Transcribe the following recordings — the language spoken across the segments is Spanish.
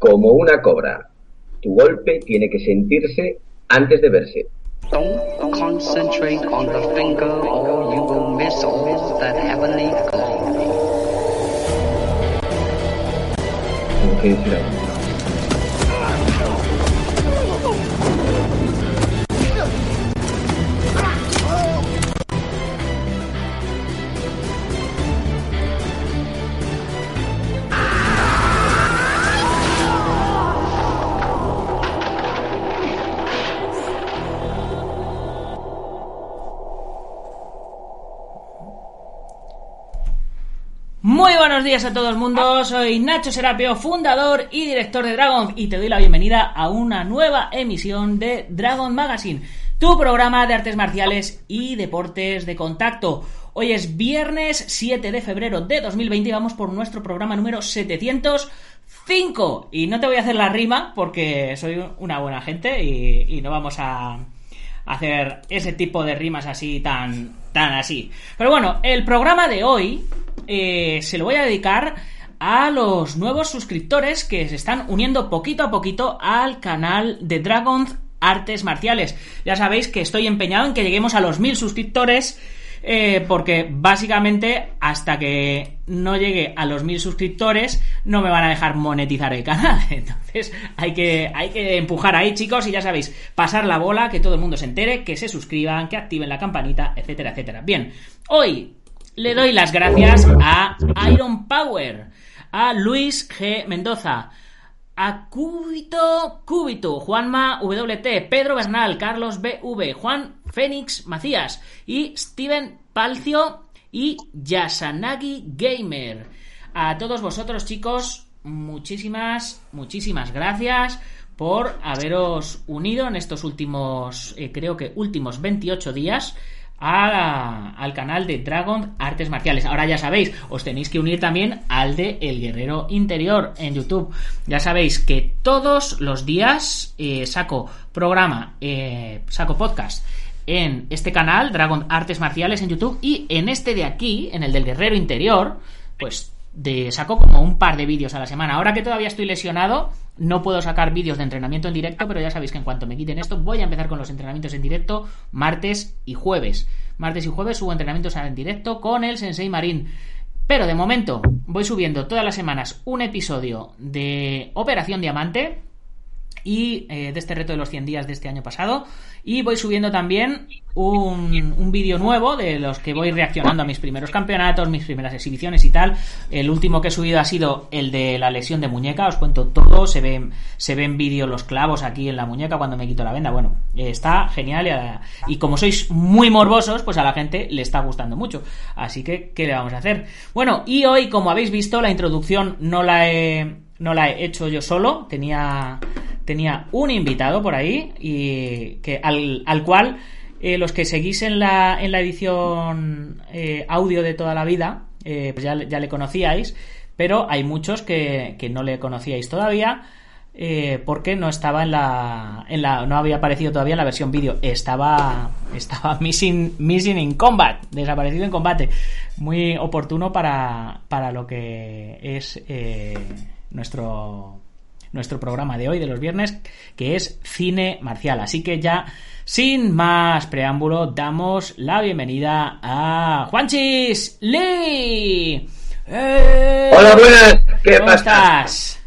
Como una cobra. Tu golpe tiene que sentirse antes de verse. Don't concentrate on the finger or you will miss all that heavenly glory. Muy buenos días a todo el mundo, soy Nacho Serapio, fundador y director de Dragon y te doy la bienvenida a una nueva emisión de Dragon Magazine, tu programa de artes marciales y deportes de contacto. Hoy es viernes 7 de febrero de 2020 y vamos por nuestro programa número 705 y no te voy a hacer la rima porque soy una buena gente y, y no vamos a hacer ese tipo de rimas así tan tan así. Pero bueno, el programa de hoy eh, se lo voy a dedicar a los nuevos suscriptores que se están uniendo poquito a poquito al canal de Dragons Artes Marciales. Ya sabéis que estoy empeñado en que lleguemos a los mil suscriptores. eh, porque básicamente hasta que no llegue a los mil suscriptores no me van a dejar monetizar el canal. Entonces hay que, hay que empujar ahí chicos y ya sabéis, pasar la bola, que todo el mundo se entere, que se suscriban, que activen la campanita, etcétera, etcétera. Bien, hoy le doy las gracias a Iron Power, a Luis G. Mendoza, a Cúbito Cúbito, Juanma WT, Pedro Bernal, Carlos BV, Juan Fénix Macías y Steven Palcio y Yasanagi Gamer. A todos vosotros chicos, muchísimas, muchísimas gracias por haberos unido en estos últimos, eh, creo que últimos 28 días a- al canal de Dragon Artes Marciales. Ahora ya sabéis, os tenéis que unir también al de El Guerrero Interior en YouTube. Ya sabéis que todos los días eh, saco programa, eh, saco podcast en este canal, Dragon Artes Marciales en YouTube, y en este de aquí, en el del Guerrero Interior, pues de, saco como un par de vídeos a la semana. Ahora que todavía estoy lesionado, no puedo sacar vídeos de entrenamiento en directo, pero ya sabéis que en cuanto me quiten esto, voy a empezar con los entrenamientos en directo martes y jueves. Martes y jueves subo entrenamientos en directo con el Sensei Marín. Pero de momento voy subiendo todas las semanas un episodio de Operación Diamante y eh, de este reto de los 100 días de este año pasado. Y voy subiendo también un, un vídeo nuevo de los que voy reaccionando a mis primeros campeonatos, mis primeras exhibiciones y tal. El último que he subido ha sido el de la lesión de muñeca. Os cuento todo. Se ven, se ven vídeos los clavos aquí en la muñeca cuando me quito la venda. Bueno, está genial. Y como sois muy morbosos, pues a la gente le está gustando mucho. Así que, ¿qué le vamos a hacer? Bueno, y hoy, como habéis visto, la introducción no la he, no la he hecho yo solo. Tenía, tenía un invitado por ahí y que al, al cual eh, los que seguís en la, en la edición eh, audio de toda la vida, eh, pues ya, ya le conocíais, pero hay muchos que, que no le conocíais todavía. porque no estaba en la, en la. No había aparecido todavía en la versión vídeo. Estaba. Estaba missing, missing in combat. Desaparecido en combate. Muy oportuno para, para lo que es nuestro nuestro programa de hoy, de los viernes, que es cine marcial. Así que ya, sin más preámbulo, damos la bienvenida a Juanchis Lee. ¡Eh! Hola, buenas. ¿Qué ¿Cómo pasa? estás?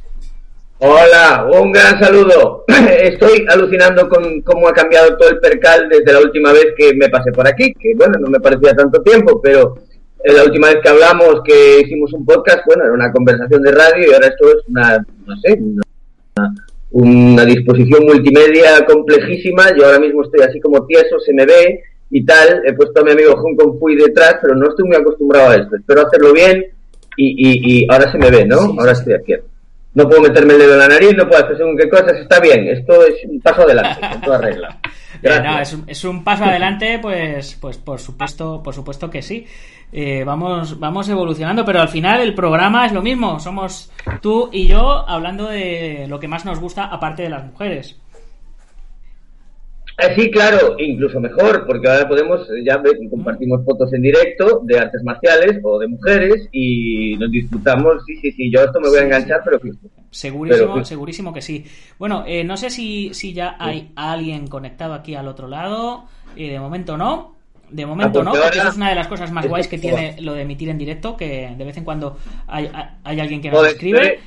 Hola, un gran saludo. Estoy alucinando con cómo ha cambiado todo el percal desde la última vez que me pasé por aquí, que bueno, no me parecía tanto tiempo, pero eh, la última vez que hablamos, que hicimos un podcast, bueno, era una conversación de radio y ahora esto es una, no sé, una, una disposición multimedia complejísima. Yo ahora mismo estoy así como tieso, se me ve y tal. He puesto a mi amigo Hong Kong Fui detrás, pero no estoy muy acostumbrado a esto. Espero hacerlo bien y, y, y ahora se me ve, ¿no? Sí, ahora estoy aquí. No puedo meterme el dedo en la nariz, no puedo hacer según qué cosas, está bien, esto es un paso adelante, en toda regla. Eh, no, es, un, es, un, paso adelante, pues, pues por supuesto, por supuesto que sí. Eh, vamos, vamos evolucionando, pero al final el programa es lo mismo. Somos tú y yo hablando de lo que más nos gusta, aparte de las mujeres. Eh, sí, claro, incluso mejor, porque ahora podemos, ya compartimos fotos en directo de artes marciales o de mujeres y nos disfrutamos. Sí, sí, sí, yo esto me voy a enganchar, pero Segurísimo, segurísimo que sí. Bueno, eh, no sé si, si ya hay alguien conectado aquí al otro lado. Eh, de momento no. De momento ah, pues no, porque es una de las cosas más guays que tiene lo de emitir en directo, que de vez en cuando hay, hay alguien que nos escribe.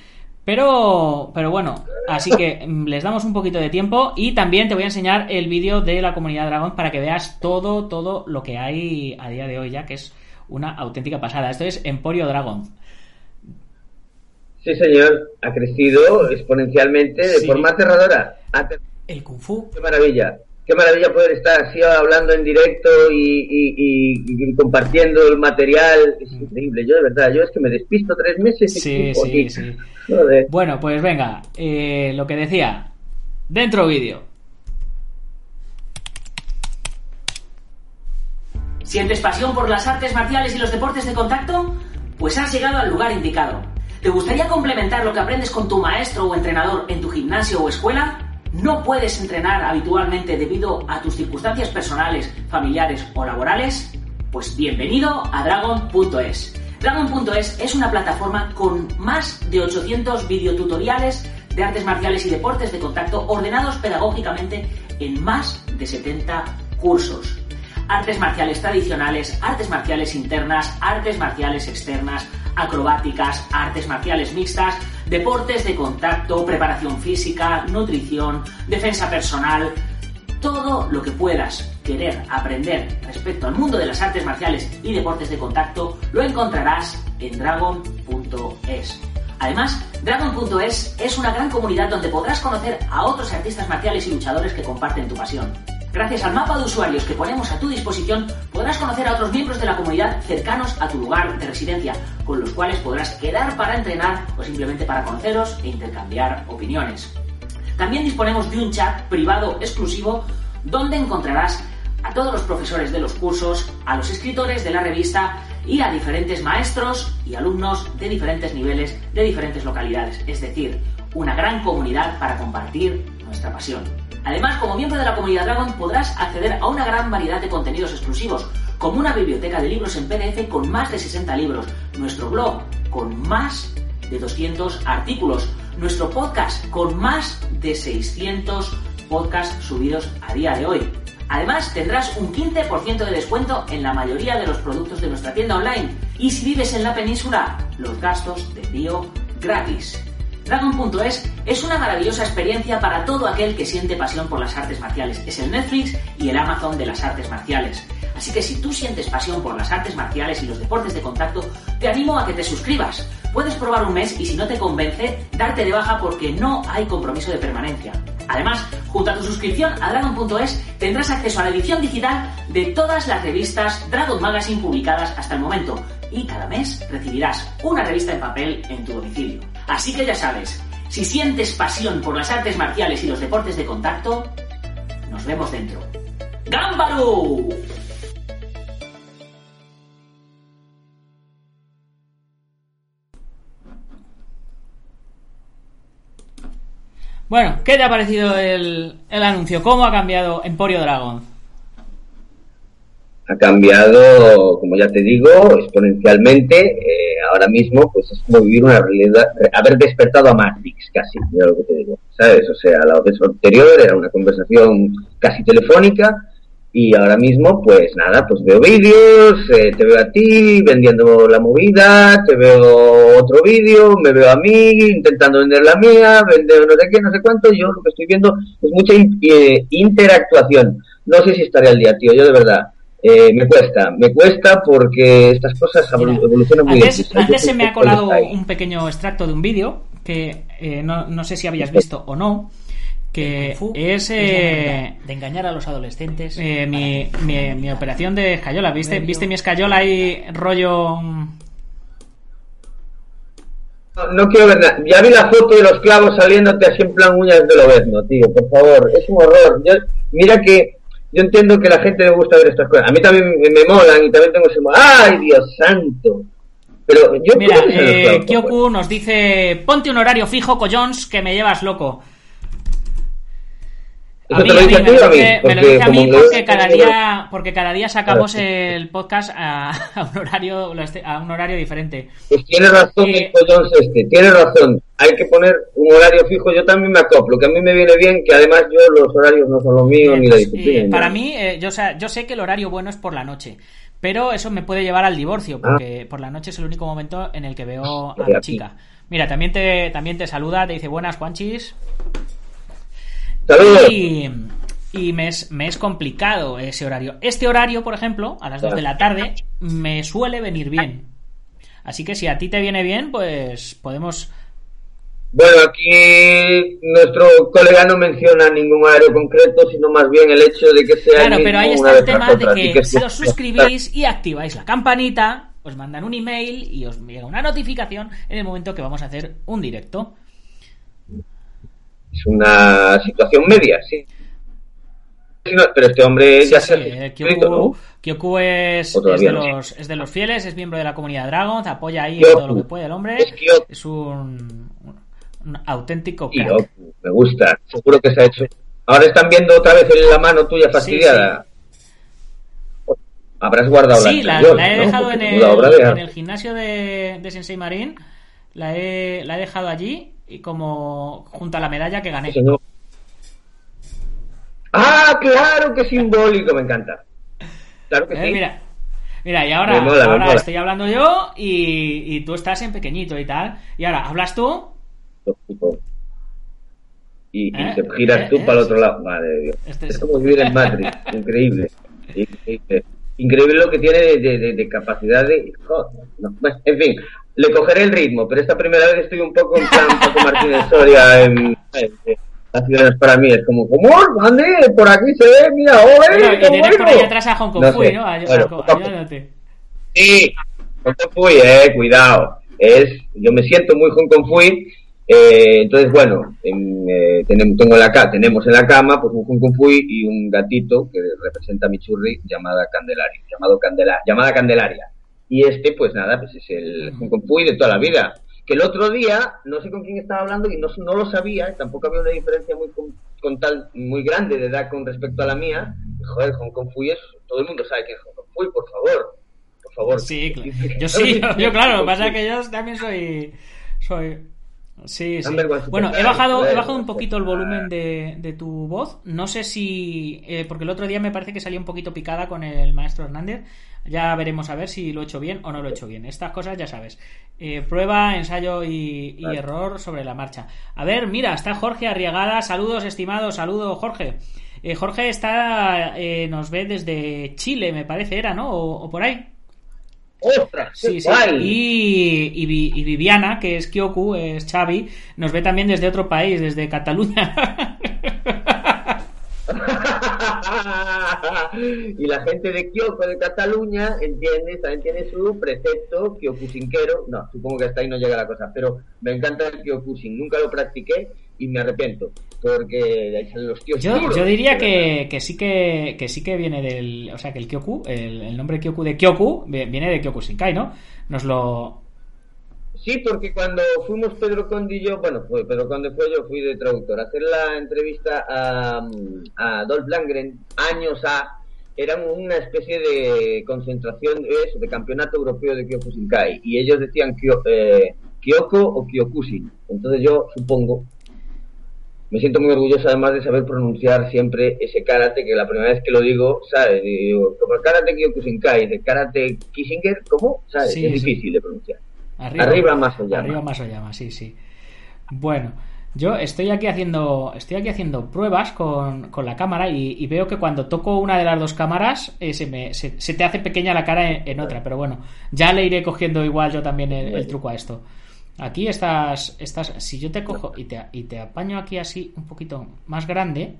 Pero, pero bueno, así que mm, les damos un poquito de tiempo y también te voy a enseñar el vídeo de la comunidad Dragon para que veas todo, todo lo que hay a día de hoy ya, que es una auténtica pasada. Esto es Emporio Dragon. Sí, señor, ha crecido exponencialmente de forma aterradora. El Kung Fu. Qué maravilla. Qué maravilla poder estar así hablando en directo y, compartiendo el material. Es increíble. Yo, de verdad, yo es que me despisto tres meses. Y sí, sí, Bueno, pues venga, eh, lo que decía. Dentro vídeo. ¿Sientes pasión por las artes marciales y los deportes de contacto? Pues has llegado al lugar indicado. ¿Te gustaría complementar lo que aprendes con tu maestro o entrenador en tu gimnasio o escuela? no puedes entrenar habitualmente debido a tus circunstancias personales, familiares o laborales, pues bienvenido a Dragon.es. Dragon.es es una plataforma con más de 800 videotutoriales de artes marciales y deportes de contacto ordenados pedagógicamente en más de 70 cursos. Artes marciales tradicionales, artes marciales internas, artes marciales externas, acrobáticas, artes marciales mixtas, deportes de contacto, preparación física, nutrición, defensa personal, todo lo que puedas querer aprender respecto al mundo de las artes marciales y deportes de contacto lo encontrarás en dragon.es. Además, Dragon.es es una gran comunidad donde podrás conocer a otros artistas marciales y luchadores que comparten tu pasión. Gracias al mapa de usuarios que ponemos a tu disposición, podrás conocer a otros miembros de la comunidad cercanos a tu lugar de residencia, con los cuales podrás quedar para entrenar o simplemente para conoceros e intercambiar opiniones. También disponemos de un chat privado exclusivo donde encontrarás a todos los profesores de los cursos, a los escritores de la revista y a diferentes maestros y alumnos de diferentes niveles, de diferentes localidades. Es decir, una gran comunidad para compartir nuestra pasión. Además, como miembro de la comunidad Dragon podrás acceder a una gran variedad de contenidos exclusivos, como una biblioteca de libros en PDF con más de 60 libros, nuestro blog con más de 200 artículos, nuestro podcast con más de 600 podcasts subidos a día de hoy. Además, tendrás un 15% de descuento en la mayoría de los productos de nuestra tienda online. Y si vives en la península, los gastos de envío gratis. Dragon.es es una maravillosa experiencia para todo aquel que siente pasión por las artes marciales. Es el Netflix y el Amazon de las artes marciales. Así que si tú sientes pasión por las artes marciales y los deportes de contacto, te animo a que te suscribas. Puedes probar un mes y si no te convence, darte de baja porque no hay compromiso de permanencia. Además, junto a tu suscripción a Dragon.es tendrás acceso a la edición digital de todas las revistas Dragon Magazine publicadas hasta el momento y cada mes recibirás una revista en papel en tu domicilio. Así que ya sabes, si sientes pasión por las artes marciales y los deportes de contacto, nos vemos dentro. ¡Gámbaro! Bueno, ¿qué te ha parecido el, el anuncio? ¿Cómo ha cambiado Emporio Dragon? ha cambiado, como ya te digo, exponencialmente. Eh, ahora mismo, pues es como vivir una realidad, haber despertado a Matrix casi, mira lo que te digo, ¿sabes? O sea, la vez anterior era una conversación casi telefónica y ahora mismo, pues nada, pues veo vídeos, eh, te veo a ti vendiendo la movida, te veo otro vídeo, me veo a mí intentando vender la mía, vender no sé qué, no sé cuánto. Yo lo que estoy viendo es mucha eh, interactuación. No sé si estaré al día, tío, yo de verdad eh, me cuesta, me cuesta porque estas cosas evolucionan muy Antes, antes se me ha colado un pequeño extracto de un vídeo que eh, no, no, sé si habías visto o no que es, eh, de engañar a los adolescentes. mi, mi, mi, operación de escayola, ¿viste? ¿Viste mi escayola ahí rollo No, no quiero ver nada. Ya vi la foto de los clavos saliéndote así en plan uñas de lobezno, tío. Por favor, es un horror. Yo, mira que yo entiendo que a la gente le gusta ver estas cosas. A mí también me, me molan y también tengo ese... ¡Ay, Dios santo! Pero yo Mira, ¿cómo se los eh, Kyoku nos dice: Ponte un horario fijo, collons, que me llevas loco. A ¿Eso mí, te lo a mí, dice me a a mí? dice, me lo dice a mí porque cada día, porque cada día sacamos el podcast a, a un horario a un horario diferente. Pues tiene razón Eh, el collons este, tiene razón. Hay que poner un horario fijo. Yo también me acoplo, que a mí me viene bien, que además yo los horarios no son los míos, ni la disciplina. eh, para mí, eh, yo, o sea, yo sé que el horario bueno es por la noche, pero eso me puede llevar al divorcio, porque por la noche es el único momento en el que veo a Ah, mi chica. Mira, también te, también te saluda, te dice buenas, Juanchis. ¡Saludos! Y, y me, es, me es complicado ese horario. Este horario, por ejemplo, a las 2 de la tarde, me suele venir bien. Así que si a ti te viene bien, pues podemos... Bueno, aquí nuestro colega no menciona ningún horario concreto, sino más bien el hecho de que sea Claro, el pero ahí está el tema de que es si os suscribís y activáis la campanita, os mandan un email y os llega una notificación en el momento que vamos a hacer un directo. Es una situación media, sí. Pero este hombre ya Sí, se eh, Kyoku. Kyoku es, es, de los, es de los fieles, es miembro de la comunidad Dragon, apoya ahí Kyoku. todo lo que puede el hombre. Es un, auténtico crack. me gusta, seguro que se ha hecho. Ahora están viendo otra vez la mano tuya fastidiada. Habrás guardado Sí, la, la, la he ¿no? dejado en el, de en gimnasio de, de Sensei Marín. La he, la he dejado allí y como junto a la medalla que gané. Señor. Ah, claro, qué simbólico, me encanta. Claro que Eh, sí. Mira, mira, y ahora, mola, ahora estoy hablando yo y, y tú estás en pequeñito y tal. Y ahora hablas tú. Y, y Eh, te giras eh, tú eh, para el otro lado. Madre de Dios. Este es es- como vivir en Matrix. Increíble. Increíble. Increíble lo que tiene de, de- de- de capacidad de. Joder, no, bueno, en fin, le cogeré el ritmo, pero esta primera vez estoy un poco en plan Paco Martínez Soria en. en- para mí es como, ¿cómo? ¿Dónde? Por aquí se ve, mira, ¡ole! Bueno, y tienes por ahí atrás a Hong Kong No Fui, sé. ¿no? Ay- Bueno. Sí, Hong Kong Fui, eh, cuidado. Es, yo me siento muy Hong Kong Fui. Eh, entonces, bueno, en, eh, tenemos, tengo en la tenemos en la cama pues un Hong Kong Fui y un gatito que representa a mi churri llamada Candelaria, llamado Candela, llamada Candelaria. Y este, pues nada, pues es el Hong Kong Fui de toda la vida. Que el otro día, no sé con quién estaba hablando y no, no lo sabía, tampoco había una diferencia muy con, con tal muy grande de edad con respecto a la mía. Joder, Hong Kong Fui es, todo el mundo sabe que es Hong Kong Fui, por favor. Por favor. Sí, claro. Yo sí, yo, yo, claro, lo que pasa es que yo también soy. soy Sí, sí. Bueno, he bajado, he bajado un poquito el volumen de, de tu voz. No sé si. eh, porque el otro día me parece que salía un poquito picada con el maestro Hernández. Ya veremos a ver si lo he hecho bien o no lo he hecho bien. Estas cosas ya sabes. Eh, prueba, ensayo y, y Vale. error sobre la marcha. A ver, mira, está Jorge Arriagada. Saludos, estimado. Saludo, Jorge. Eh, Jorge está. eh, nos ve desde Chile, me parece, era, ¿no? O- o por ahí. ¡Ostras! Sí, sí. Y, y y Viviana, que es Kyoku, es Xavi, nos ve también desde otro país, desde Cataluña. y la gente de Kioco de Cataluña entiende, también tiene su precepto kiokusinquero. No, supongo que hasta ahí no llega la cosa, pero me encanta el kyokusin. Nunca lo practiqué y me arrepiento, porque de ahí salen los tíos. Yo, duros. yo diría que, que sí que, que sí que viene del. O sea, que el Kyoku, el, el nombre Kyoku de Kyoku, vi- viene de Kyoku Shinkai, ¿no? Nos lo. Sí, porque cuando fuimos Pedro Conde y yo, bueno, fue Pedro Conde fue yo, fui de traductor, a hacer la entrevista a, a Dolph Langren, años a, era una especie de concentración de, eso, de campeonato europeo de Kyokushinkai, y ellos decían Kyo, eh, Kyoko o Kyokushin. Entonces yo supongo, me siento muy orgulloso además de saber pronunciar siempre ese karate, que la primera vez que lo digo, ¿sabes? Y digo, como el karate Kyokushinkai, de karate Kishinger, ¿cómo? ¿Sabes? Sí, es sí. difícil de pronunciar. Arriba, Arriba más Oyama. Arriba más Oyama, sí, sí. Bueno, yo estoy aquí haciendo estoy aquí haciendo pruebas con, con la cámara y, y veo que cuando toco una de las dos cámaras eh, se, me, se, se te hace pequeña la cara en, en otra, pero bueno, ya le iré cogiendo igual yo también el, el truco a esto. Aquí estás, estás, si yo te cojo y te, y te apaño aquí así un poquito más grande,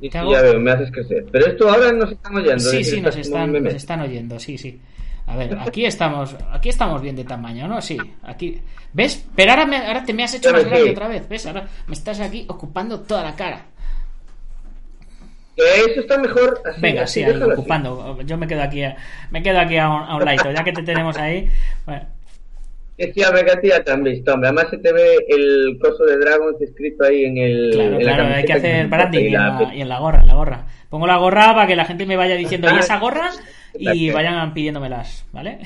ya veo, me haces crecer. Pero esto ahora nos están oyendo. Sí, sí, nos están, nos están oyendo, sí, sí. A ver, aquí estamos, aquí estamos bien de tamaño, ¿no? Sí, aquí. ¿Ves? Pero ahora, me, ahora te me has hecho más grande sí. otra vez, ¿ves? Ahora me estás aquí ocupando toda la cara. Que eso está mejor así. Venga, así, sí, ahí, así. ocupando. Yo me quedo aquí, a- me quedo aquí a un, a un ladito, ya que te tenemos ahí. Bueno, Decía, venga, tía, te han visto, hombre. Además se te ve el coso de Dragons escrito ahí en el. claro, en la claro, hay que hacer branding y y en, la- la, y en la gorra, en la gorra. Pongo la gorra para que la gente me vaya diciendo, ¿y esa gorra? Y vayan pidiéndomelas, ¿vale?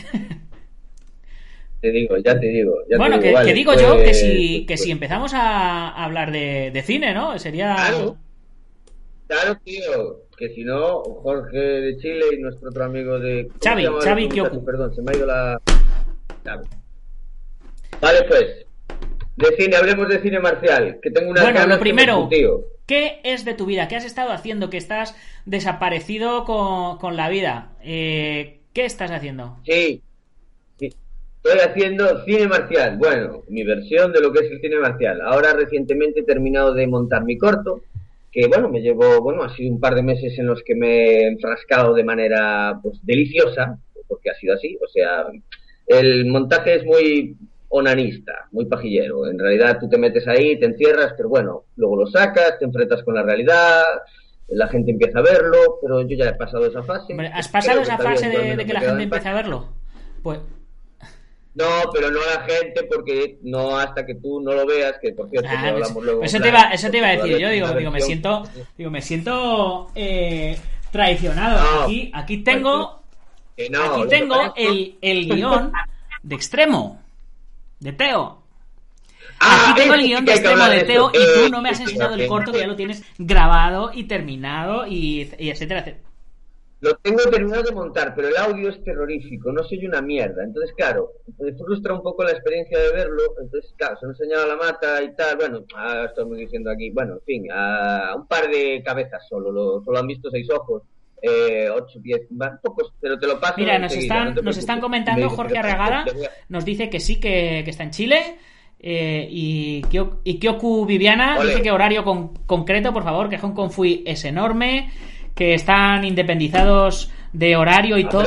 Te digo, ya te digo. ya te bueno, digo, que, vale, que digo pues- yo que si, que pues- si empezamos a hablar de, de cine, ¿no? Sería... Claro. Claro, tío. Que si no, Jorge de Chile y nuestro otro amigo de. ¿cómo Xavi, Xavi? Kyoku. Perdón, se me ha ido la. Xavi. Vale, pues. De cine, hablemos de cine marcial. Que tengo una Bueno, lo primero, ¿qué es de tu vida? ¿Qué has estado haciendo? Que estás desaparecido con, la vida. Eh, ¿Qué estás haciendo? Sí. Estoy haciendo cine marcial. Bueno, mi versión de lo que es el cine marcial. Ahora recientemente he terminado de montar mi corto, que bueno, me llevo, bueno, ha sido un par de meses en los que me he enfrascado de manera pues deliciosa, porque ha sido así. O sea, el montaje es muy onanista, muy pajillero. En realidad tú te metes ahí, te encierras, pero bueno, luego lo sacas, te enfrentas con la realidad, la gente empieza a verlo, pero yo ya he pasado esa fase. Hombre, ¿Has pasado esa bien, fase de, que la gente empiece a verlo? Pues No, pero no la gente, porque no hasta que tú no lo veas, que por cierto, Ah, pues, hablamos luego. eso, te iba, eso te iba a decir yo, digo, digo, me siento, digo, me siento eh, traicionado. No. Aquí, aquí tengo, Que no, aquí tengo el, el guion de extremo, de Teo. Ah, Aquí tengo el guion de extremo de Teo y tú Eh, no me has enseñado el corto que ya lo tienes grabado y terminado y, y etcétera, etcétera. Lo tengo terminado de montar, pero el audio es terrorífico, no soy una mierda. Entonces, claro, me frustra un poco la experiencia de verlo. Entonces, claro, se me ha enseñado la mata y tal. Bueno, ah, estamos diciendo aquí, bueno, en fin, a un par de cabezas solo, lo, solo han visto seis ojos. Eh, ocho, diez, va, pocos, pero te lo paso. Mira, nos están, no nos están comentando Jorge Arregada, nos dice que sí, que, que está en Chile. eh, y, y Kyoku Viviana dice que horario con- concreto, por favor, que Hong Kong Fui es enorme, que están independizados de horario y todo,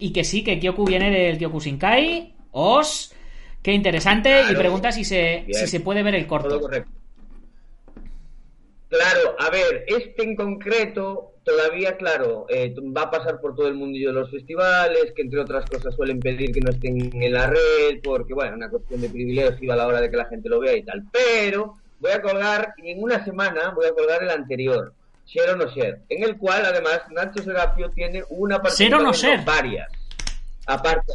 y que sí, que Kyoku viene del Kyoku Shinkai, os, qué interesante, y pregunta si se, Bien. si se puede ver el Todo corto. correcto. Claro, a ver, este en concreto todavía, claro, eh, va a pasar por todo el mundillo de los festivales, que entre otras cosas suelen pedir que no estén en la red, porque, bueno, una cuestión de privilegio a la hora de que la gente lo vea y tal. Pero voy a colgar, y en una semana voy a colgar el anterior, Share o no Share, en el cual, además, Nacho Serapio tiene una Ser no participación, ser. varias. Aparte,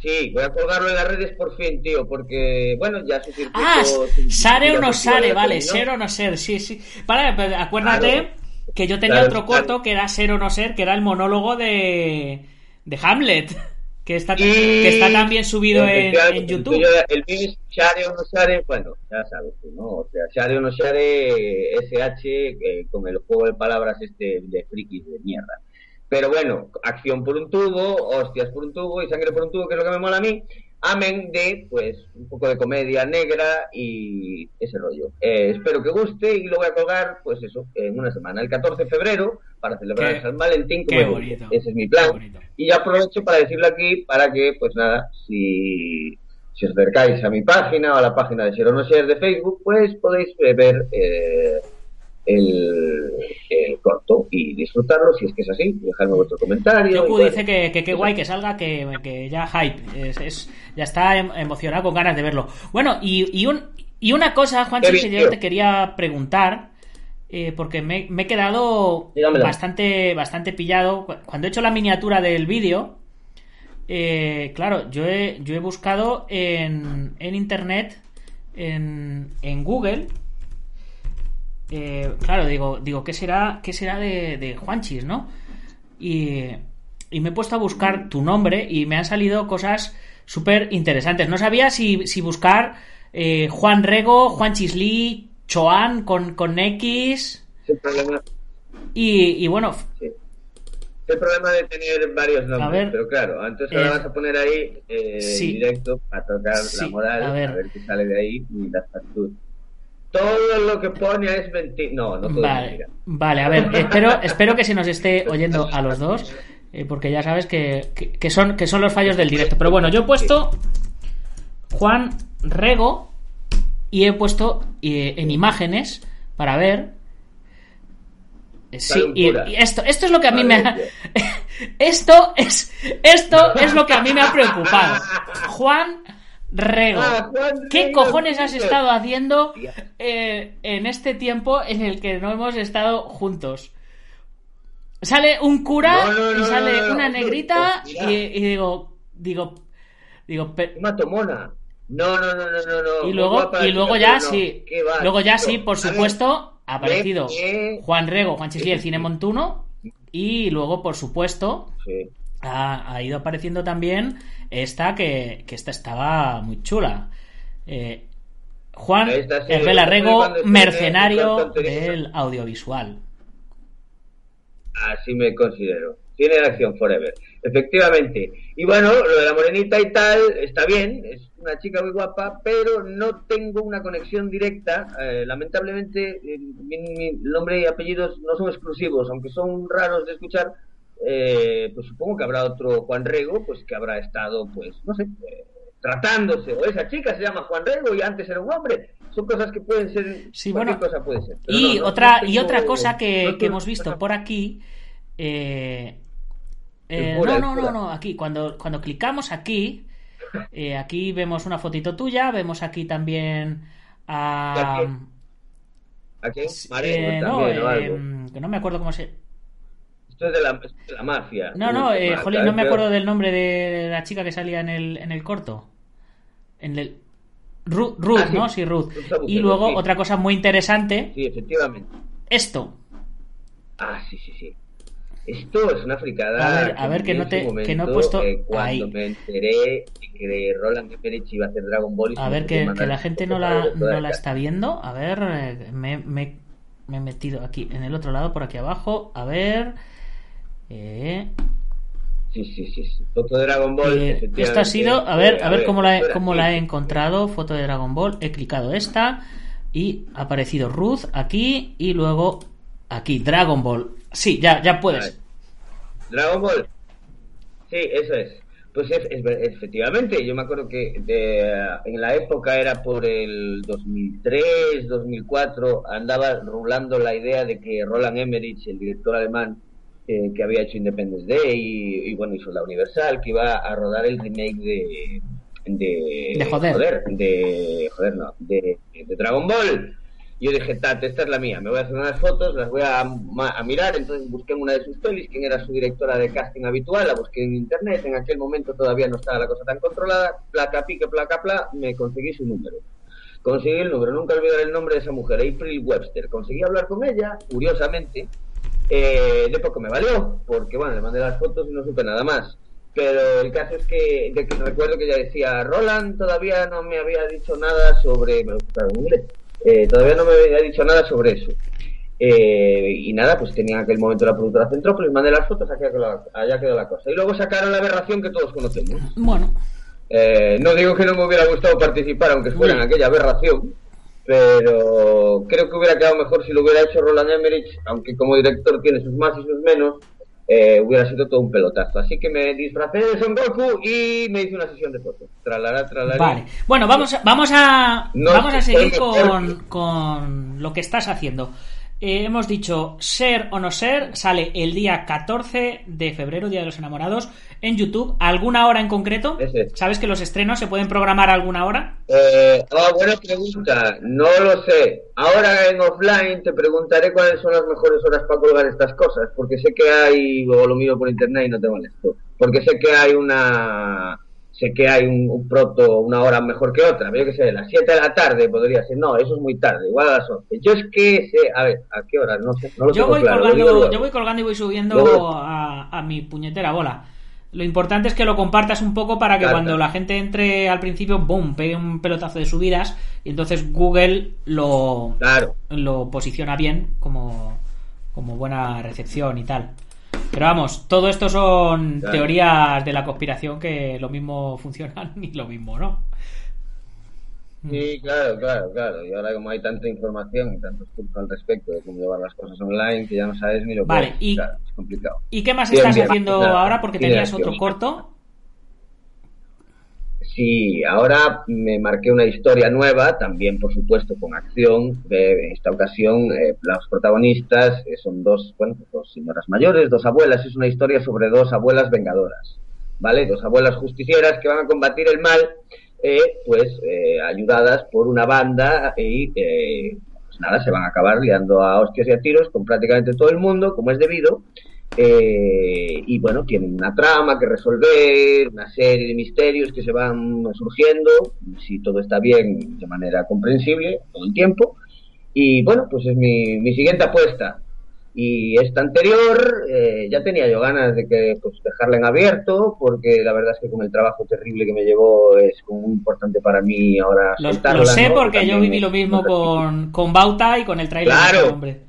Sí, voy a colgarlo en las redes por fin, tío, porque, bueno, ya su circuito... Ah, su- Sare o no Sare, vale, ser o no ser, sí, sí. Vale, pues acuérdate Claro. que yo tenía Claro, otro claro. corto que era ser o no ser, que era el monólogo de, de Hamlet, que está, Y- que está también subido en, YouTube. tuyo, El mío es Share o no Share, bueno, ya sabes tú, ¿no? O sea, Share o no Share, SH, eh, con el juego de palabras este de frikis de mierda. Pero bueno, acción por un tubo, hostias por un tubo y sangre por un tubo, que es lo que me mola a mí. Amén de, pues, un poco de comedia negra y ese rollo. Eh, espero que guste y lo voy a colgar, pues eso, en una semana, el 14 de febrero, para celebrar Qué- San Valentín. qué bonito. Ese es mi plan. Y ya aprovecho para decirlo aquí, para que, pues nada, si, si os acercáis a mi página o a la página de Share o no Share de Facebook, pues podéis eh, ver eh, el, el corto y disfrutarlo, si es que es así, dejadme vuestro comentario. Yoku dice que, que qué guay que salga, que, que ya hype, es, es- ya está em- emocionado con ganas de verlo. Bueno, y, y, un, y una cosa, bien, que yo te quería preguntar, eh, porque me, me he quedado bastante, bastante pillado. Cu- Cuando he hecho la miniatura del vídeo, eh, claro, yo he, yo he buscado en, en internet, en, en Google, eh, claro, digo, digo, ¿qué será, qué será de, de Juanchis, no? Y, y me he puesto a buscar tu nombre y me han salido cosas súper interesantes. No sabía si, si buscar eh, Juan Rego, Juan Chislí, Choan con, con X. el problema, Y, y bueno, sí. El problema de tener varios nombres, ver, pero claro, entonces ahora eh, vas a poner ahí eh, sí. directo a tocar Sí, la moral, a a ver. ver. qué sale de ahí y la factura. Todo lo que pone es mentira. No, no todo vale, mentira. vale, a ver, espero, espero que se nos esté oyendo a los dos. eh, porque ya sabes que, que- que son, que son los fallos del directo. Pero bueno, yo he puesto Juan Rego y he puesto eh, en imágenes para ver. Eh, Sí, y, esto, esto es lo que a mí me ha... Esto es, esto es lo que a mí me ha preocupado. Juan Rego. Ah, ¿Qué cojones has estado haciendo eh, en este tiempo en el que no hemos estado juntos? Sale un cura No, no, no, y sale no, no, una no. negrita Pues y, y digo, digo, digo, pe- Una tomona. No, no, no, no, no. no. y luego, y luego ya sí, ¿Qué va, luego ya tío? sí, por supuesto, ha aparecido Juan Rego, Juan Chisli del Cine Montuno y luego, por supuesto, Sí. Ha, ha ido apareciendo también esta que, que esta estaba muy chula. Eh, Juan Esta sí, Herbela esta fue Rego, cuando estuve mercenario del audiovisual. Así me considero. Tiene acción forever. Efectivamente. Y bueno, lo de la morenita y tal está bien. Es una chica muy guapa, pero no tengo una conexión directa. Eh, lamentablemente, eh, mi, mi nombre y apellidos no son exclusivos, aunque son raros de escuchar. Eh, pues supongo que habrá otro Juan Rego, pues que habrá estado, pues, no sé, eh, tratándose. O esa chica se llama Juan Rego y antes era un hombre. Son cosas que pueden ser. Sí, bueno, cosa puede ser. Pero Y no, no, otra no y otra cosa que, hemos visto por aquí. eh, eh, no, no, no, no, aquí, cuando, cuando clicamos aquí, eh, aquí vemos una fotito tuya, vemos aquí también a... ¿A quién? ¿A quién? Mareo no, también, o eh, algo. que no me acuerdo cómo se... Esto es de la, es de la mafia. No, no, eh, jolín, no me acuerdo del nombre de la chica que salía en el, en el corto. En el... Ruth, Ruth, Ah, sí. ¿no? Sí, Ruth. Y luego sí. otra cosa muy interesante, Sí, efectivamente. esto. Ah, sí, sí, sí. Esto es una fricada. A ver, a ver, que no te- que no he puesto eh, cuando ahí. me enteré que Roland Emmerich iba a hacer Dragon Ball. y A ver, que, que la gente no la, no la está viendo. A ver, eh, me, me- me he metido aquí, en el otro lado, por aquí abajo. A ver. Eh, Sí, sí, sí, sí. Foto de Dragon Ball. eh, esto ha sido. A ver, a ver cómo la, he, cómo la he encontrado. Foto de Dragon Ball. He clicado esta. Y ha aparecido Ruth aquí. Y luego aquí, Dragon Ball. Sí, ya, ya puedes. Dragon Ball. Sí, eso es. Pues es, efectivamente, yo me acuerdo que de, en la época era por el 2003, 2004, andaba rulando la idea de que Roland Emmerich, el director alemán eh, que había hecho Independence Day y, y, bueno, hizo la Universal, que iba a rodar el remake de... De, De joder. de joder, no, de, de Dragon Ball. Yo dije, Tate, esta es la mía, me voy a hacer unas fotos, las voy a, mirar, entonces busqué en una de sus pelis, quién era su directora de casting habitual, la busqué en internet, en aquel momento todavía no estaba la cosa tan controlada, placa pique, placa pla, me conseguí su número. Conseguí el número, nunca olvidaré el nombre de esa mujer, April Webster. Conseguí hablar con ella, curiosamente, eh, de poco me valió, porque bueno, le mandé las fotos y no supe nada más. Pero el caso es que, de que recuerdo que ella decía, Roland todavía no me había dicho nada sobre, me inglés, eh, todavía no me había dicho nada sobre eso. Eh, y nada, pues tenía en aquel momento la productora Centrópolis, mandé las fotos, allá quedó, la, allá quedó la cosa. Y luego sacaron la aberración que todos conocemos. Bueno, Eh, no digo que no me hubiera gustado participar, aunque fuera en aquella aberración, pero creo que hubiera quedado mejor si lo hubiera hecho Roland Emmerich, aunque como director tiene sus más y sus menos, eh, hubiera sido todo un pelotazo. Así que me disfracé de Son Goku y me hice una sesión de fotos. Tralará, tralará. vale. Bueno, vamos a, vamos a, No vamos a seguir con, con lo que estás haciendo. Eh, hemos dicho ser o no ser, sale el día 14 de febrero, Día de los Enamorados, en YouTube. ¿Alguna hora en concreto? Ese es. ¿Sabes que los estrenos se pueden programar a alguna hora? Eh, ah, buena pregunta. No lo sé. Ahora en offline te preguntaré cuáles son las mejores horas para colgar estas cosas, porque sé que hay, o lo miro por internet y no te molesto, porque sé que hay una, sé que hay un, un proto, una hora mejor que otra. Yo que sé, las 7 de la tarde podría ser. No, eso es muy tarde, igual a las 11. Yo es que sé, a ver, ¿a qué hora? No sé, no lo Yo voy, claro. colgando, yo voy colgando y voy subiendo Luego- a, a mi puñetera bola. Lo importante es que lo compartas un poco para que Claro, cuando claro. la gente entre al principio, boom, pegue un pelotazo de subidas y entonces Google lo, lo posiciona bien como, como buena recepción y tal. Pero vamos, todo esto son teorías de la conspiración que lo mismo funcionan y lo mismo no. Sí, claro, claro, claro. Y ahora como hay tanta información y tantos cursos al respecto de cómo llevar las cosas online que ya no sabes ni lo que Vale, es. y- Claro, es complicado. ¿Y qué más estás bien. haciendo Nada, ahora? Porque tenías otro corto. Sí, ahora me marqué una historia nueva, también por supuesto con acción. En esta ocasión eh, los protagonistas eh, son dos, bueno, dos señoras mayores, dos abuelas. Es una historia sobre dos abuelas vengadoras, ¿vale? Dos abuelas justicieras que van a combatir el mal, eh, pues eh, ayudadas por una banda y eh, pues nada, se van a acabar liando a hostias y a tiros con prácticamente todo el mundo, como es debido. Eh, y bueno, tienen una trama que resolver, una serie de misterios que se van surgiendo, si todo está bien, de manera comprensible, todo el tiempo. Y bueno, pues es mi, mi siguiente apuesta. Y esta anterior, eh, ya tenía yo ganas de que pues dejarla en abierto, porque la verdad es que con el trabajo terrible que me llevó es como muy importante para mí ahora Lo, soltarla, lo sé ¿no? porque yo viví lo mismo con, con Bauta y con el trailer Claro. de este hombre.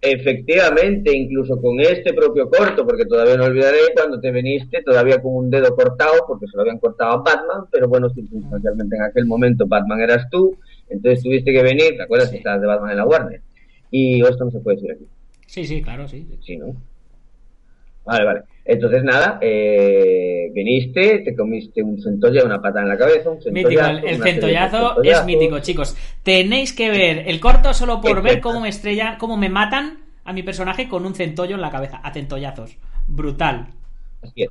Efectivamente, incluso con este propio corto, porque todavía no olvidaré cuando te viniste, todavía con un dedo cortado, porque se lo habían cortado a Batman, pero bueno, circunstancialmente en aquel momento Batman eras tú, entonces tuviste que venir, ¿te acuerdas Sí. que estabas de Batman en la Warner? Y esto no se puede decir aquí, Sí, sí, claro, sí. ¿sí, no? Vale, vale. Entonces nada, eh, viniste, te comiste un centolla, una pata en la cabeza, un Mítico, centollazo, el, el centollazo es mítico, chicos. Tenéis que ver el corto solo por ver cómo me estrellan, cómo me matan a mi personaje con un centollo en la cabeza, a centollazos. Brutal. Así es.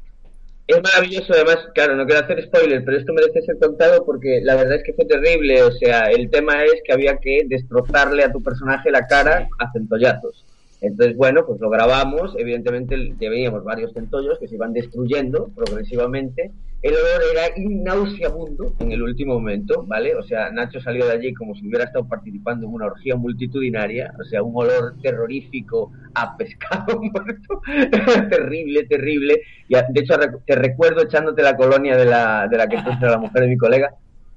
Es maravilloso, además, claro, no quiero hacer spoiler, pero esto merece ser contado porque la verdad es que fue terrible. O sea, el tema es que había que destrozarle a tu personaje la cara a centollazos. Entonces, bueno, pues lo grabamos. Evidentemente, ya veíamos varios centollos que se iban destruyendo progresivamente. El olor era nauseabundo en el último momento, ¿vale? O sea, Nacho salió de allí como si hubiera estado participando en una orgía multitudinaria. O sea, un olor terrorífico a pescado muerto. terrible, terrible. Y de hecho, te recuerdo echándote la colonia de la, de la que puso la mujer de mi colega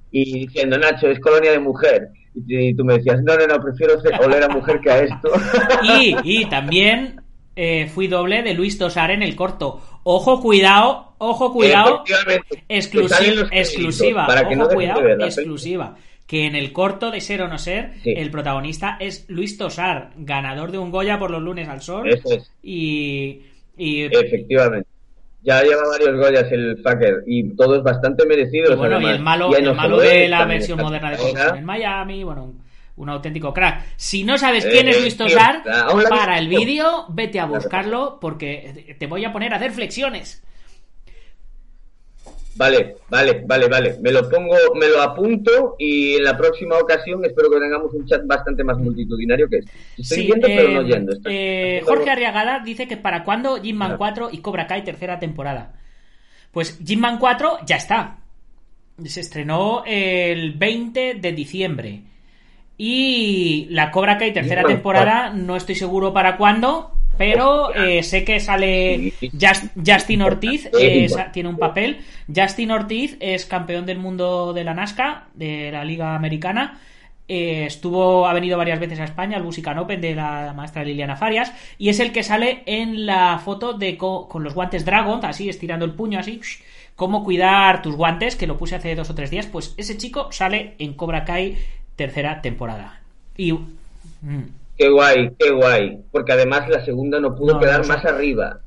y diciendo, Nacho, es colonia de mujer. Y, tú- me decías, no, no, no, prefiero oler a mujer que a esto. Y, y también eh, fui doble de Luis Tosar en el corto. Ojo, cuidado, ojo, cuidado. Efectivamente, que Exclusi- salen los créditos, exclusiva, para que ojo, no cuidado, ver exclusiva. Que en el corto de Ser o No Ser, Sí. el protagonista es Luis Tosar, ganador de un Goya por los lunes al sol. Eso es. Y, y Efectivamente. Ya lleva varios Goyas el fucker y todo es bastante merecido. Y bueno, y el malo, el no malo de la versión moderna de. Corrupción en Miami, bueno, un, un auténtico crack. Si no sabes quién Eh, es Luis Tosar. Aún la para el vídeo, vete a buscarlo porque te voy a poner a hacer flexiones. Vale, vale, vale, vale. Me lo pongo, me lo apunto y en la próxima ocasión espero que tengamos un chat bastante más multitudinario que este. Estoy Sí, viendo pero eh, no yendo. Está- eh, Jorge Arriagada dice que para cuándo Jim Man Claro. 4 y Cobra Kai tercera temporada. Pues Jim Man 4 ya está. Se estrenó el 20 de diciembre. Y la Cobra Kai tercera temporada no estoy seguro para cuándo, pero eh, sé que sale. Just- Justin Ortiz, eh, tiene un papel. Justin Ortiz es campeón del mundo de la NASCAR, de la Liga Americana. Eh, estuvo, ha venido varias veces a España al Busican Open de la maestra Liliana Farias y es el que sale en la foto de co- con los guantes Dragon, así estirando el puño, así, cómo cuidar tus guantes, que lo puse hace dos o tres días, pues ese chico sale en Cobra Kai tercera temporada. Y mm, Qué guay, qué guay. Porque además la segunda no pudo No, quedar no, más arriba.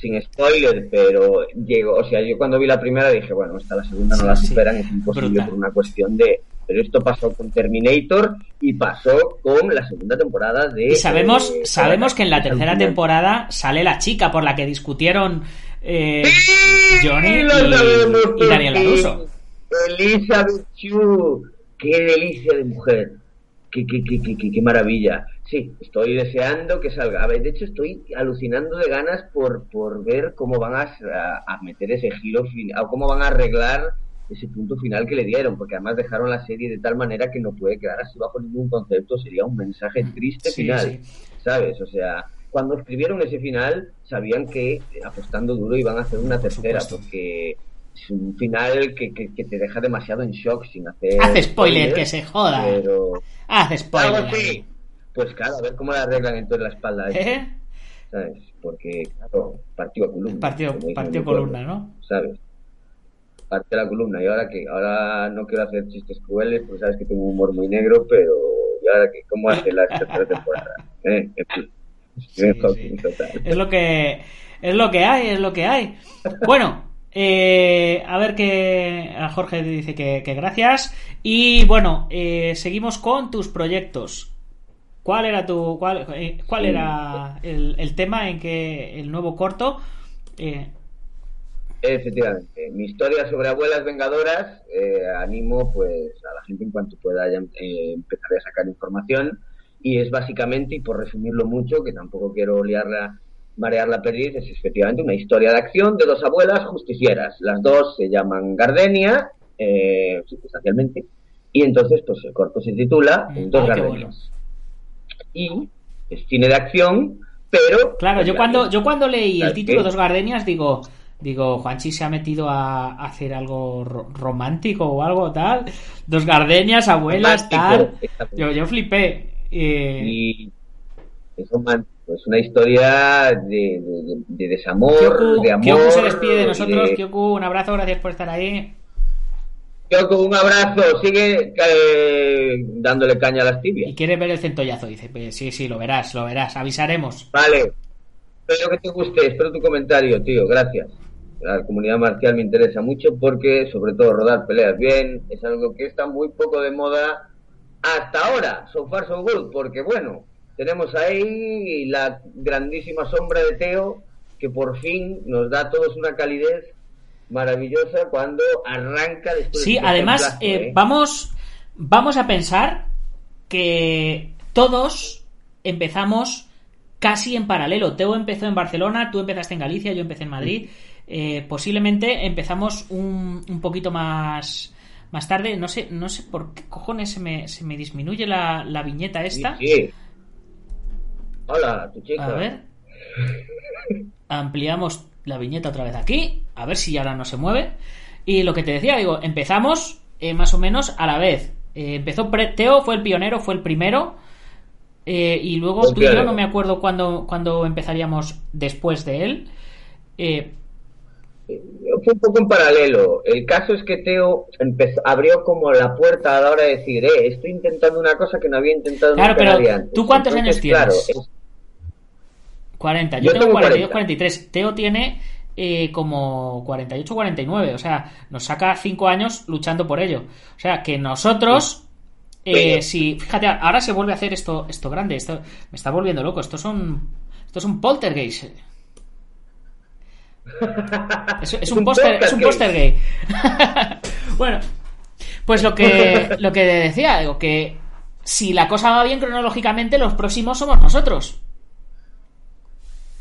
Sin spoiler, pero llegó. O sea, yo cuando vi la primera dije, bueno, esta la segunda no Sí, la sí. superan, es imposible Brutal. por una cuestión de. Pero esto pasó con Terminator y pasó con la segunda temporada de. Y sabemos, eh, sabemos que en la tercera final- temporada sale la chica por la que discutieron eh, Johnny y, Daniel. Laruso. Elizabeth Chu, qué delicia de mujer. Qué, qué, qué, qué, qué, qué maravilla. Sí, estoy deseando que salga. A ver, de hecho, estoy alucinando de ganas por, por ver cómo van a, a- meter ese giro final, o cómo van a arreglar ese punto final que le dieron, porque además dejaron la serie de tal manera que no puede quedar así bajo ningún concepto, sería un mensaje triste Sí, final, sí. ¿sabes? O sea, cuando escribieron ese final, sabían que apostando duro iban a hacer una tercera, supuesto. porque es un final que, que, que te deja demasiado en shock sin hacer... Haz spoiler, que se joda. Pero... Haz spoiler. Algo así. Pues claro, a ver cómo le arreglan entonces la espalda. a este, ¿Eh? ¿Sabes? Porque, claro, partido a columna. Pueblo, columna, ¿no? ¿Sabes? parte de la columna. Y ahora que ahora no quiero hacer chistes crueles, porque sabes que tengo un humor muy negro, pero ¿y ahora que cómo hace la tercera temporada? ¿Eh? Es lo que es lo que hay, es lo que hay. Bueno, eh, a ver que a Jorge dice que, gracias. Y bueno, eh, seguimos con tus proyectos. ¿Cuál era tu cuál, eh, cuál era el, tema en que el nuevo corto? Efectivamente, mi historia sobre abuelas vengadoras. animo pues a la gente en cuanto pueda ya, empezar a sacar información y es básicamente y por resumirlo mucho que tampoco quiero liarla Marear la perdiz es efectivamente una historia de acción de dos abuelas justicieras. Las dos se llaman Gardenia, eh, sustancialmente, y entonces pues el corto se titula mm. Dos Gardenias. Y es cine de acción, pero... Claro, yo cuando, yo cuando leí el título Dos Gardenias digo... Digo, Juanchi se ha metido a hacer algo romántico o algo tal. Dos gardenias, abuelas, tal. Yo, yo flipé. Eh... Y es romántico pues una historia de, desamor, de amor. Kyoku se despide de nosotros. Kyoku, un abrazo, gracias por estar ahí. Kyoku, un abrazo. Sigue eh, dándole caña a las tibias. Y quiere ver el centollazo, dice. Pues sí, sí, lo verás, lo verás. Avisaremos. Vale. Espero que te guste, espero tu comentario, tío. Gracias. La comunidad marcial me interesa mucho porque, sobre todo, rodar peleas bien es algo que está muy poco de moda hasta ahora. So far, so good. Porque, bueno, tenemos ahí la grandísima sombra de Teo, que por fin nos da a todos una calidez maravillosa cuando arranca después Sí, además, eh, ¿eh? vamos, vamos a pensar que todos empezamos casi en paralelo. Teo empezó en Barcelona, tú empezaste en Galicia, yo empecé en Madrid. Eh, posiblemente empezamos un, un, poquito más más tarde. No sé, no sé por qué cojones se me, se me disminuye la, la viñeta esta. sí. Hola, tu chica. A ver. Ampliamos la viñeta otra vez aquí. A ver si ahora no se mueve. Y lo que te decía, digo, empezamos eh, más o menos a la vez. Eh, empezó Teo, fue el pionero, fue el primero. Eh, y luego tú y yo no me acuerdo cuándo, cuando empezaríamos después de él. fue un poco en paralelo. El caso es que Teo abrió como la puerta a la hora de decir, eh, estoy intentando una cosa que no había intentado claro, pero ¿Tú cuántos años tienes? 40, yo, tengo 42, 43. Teo tiene eh, como 48, 49. O sea, nos saca 5 años luchando por ello. O sea, que nosotros. Eh, si, fíjate, ahora se vuelve a hacer esto, esto grande. Esto me está volviendo loco. Esto son, esto es un poltergeist. Es, es un póster, es un póster gay. bueno, pues lo que, lo que decía, digo que si la cosa va bien cronológicamente, los próximos somos nosotros.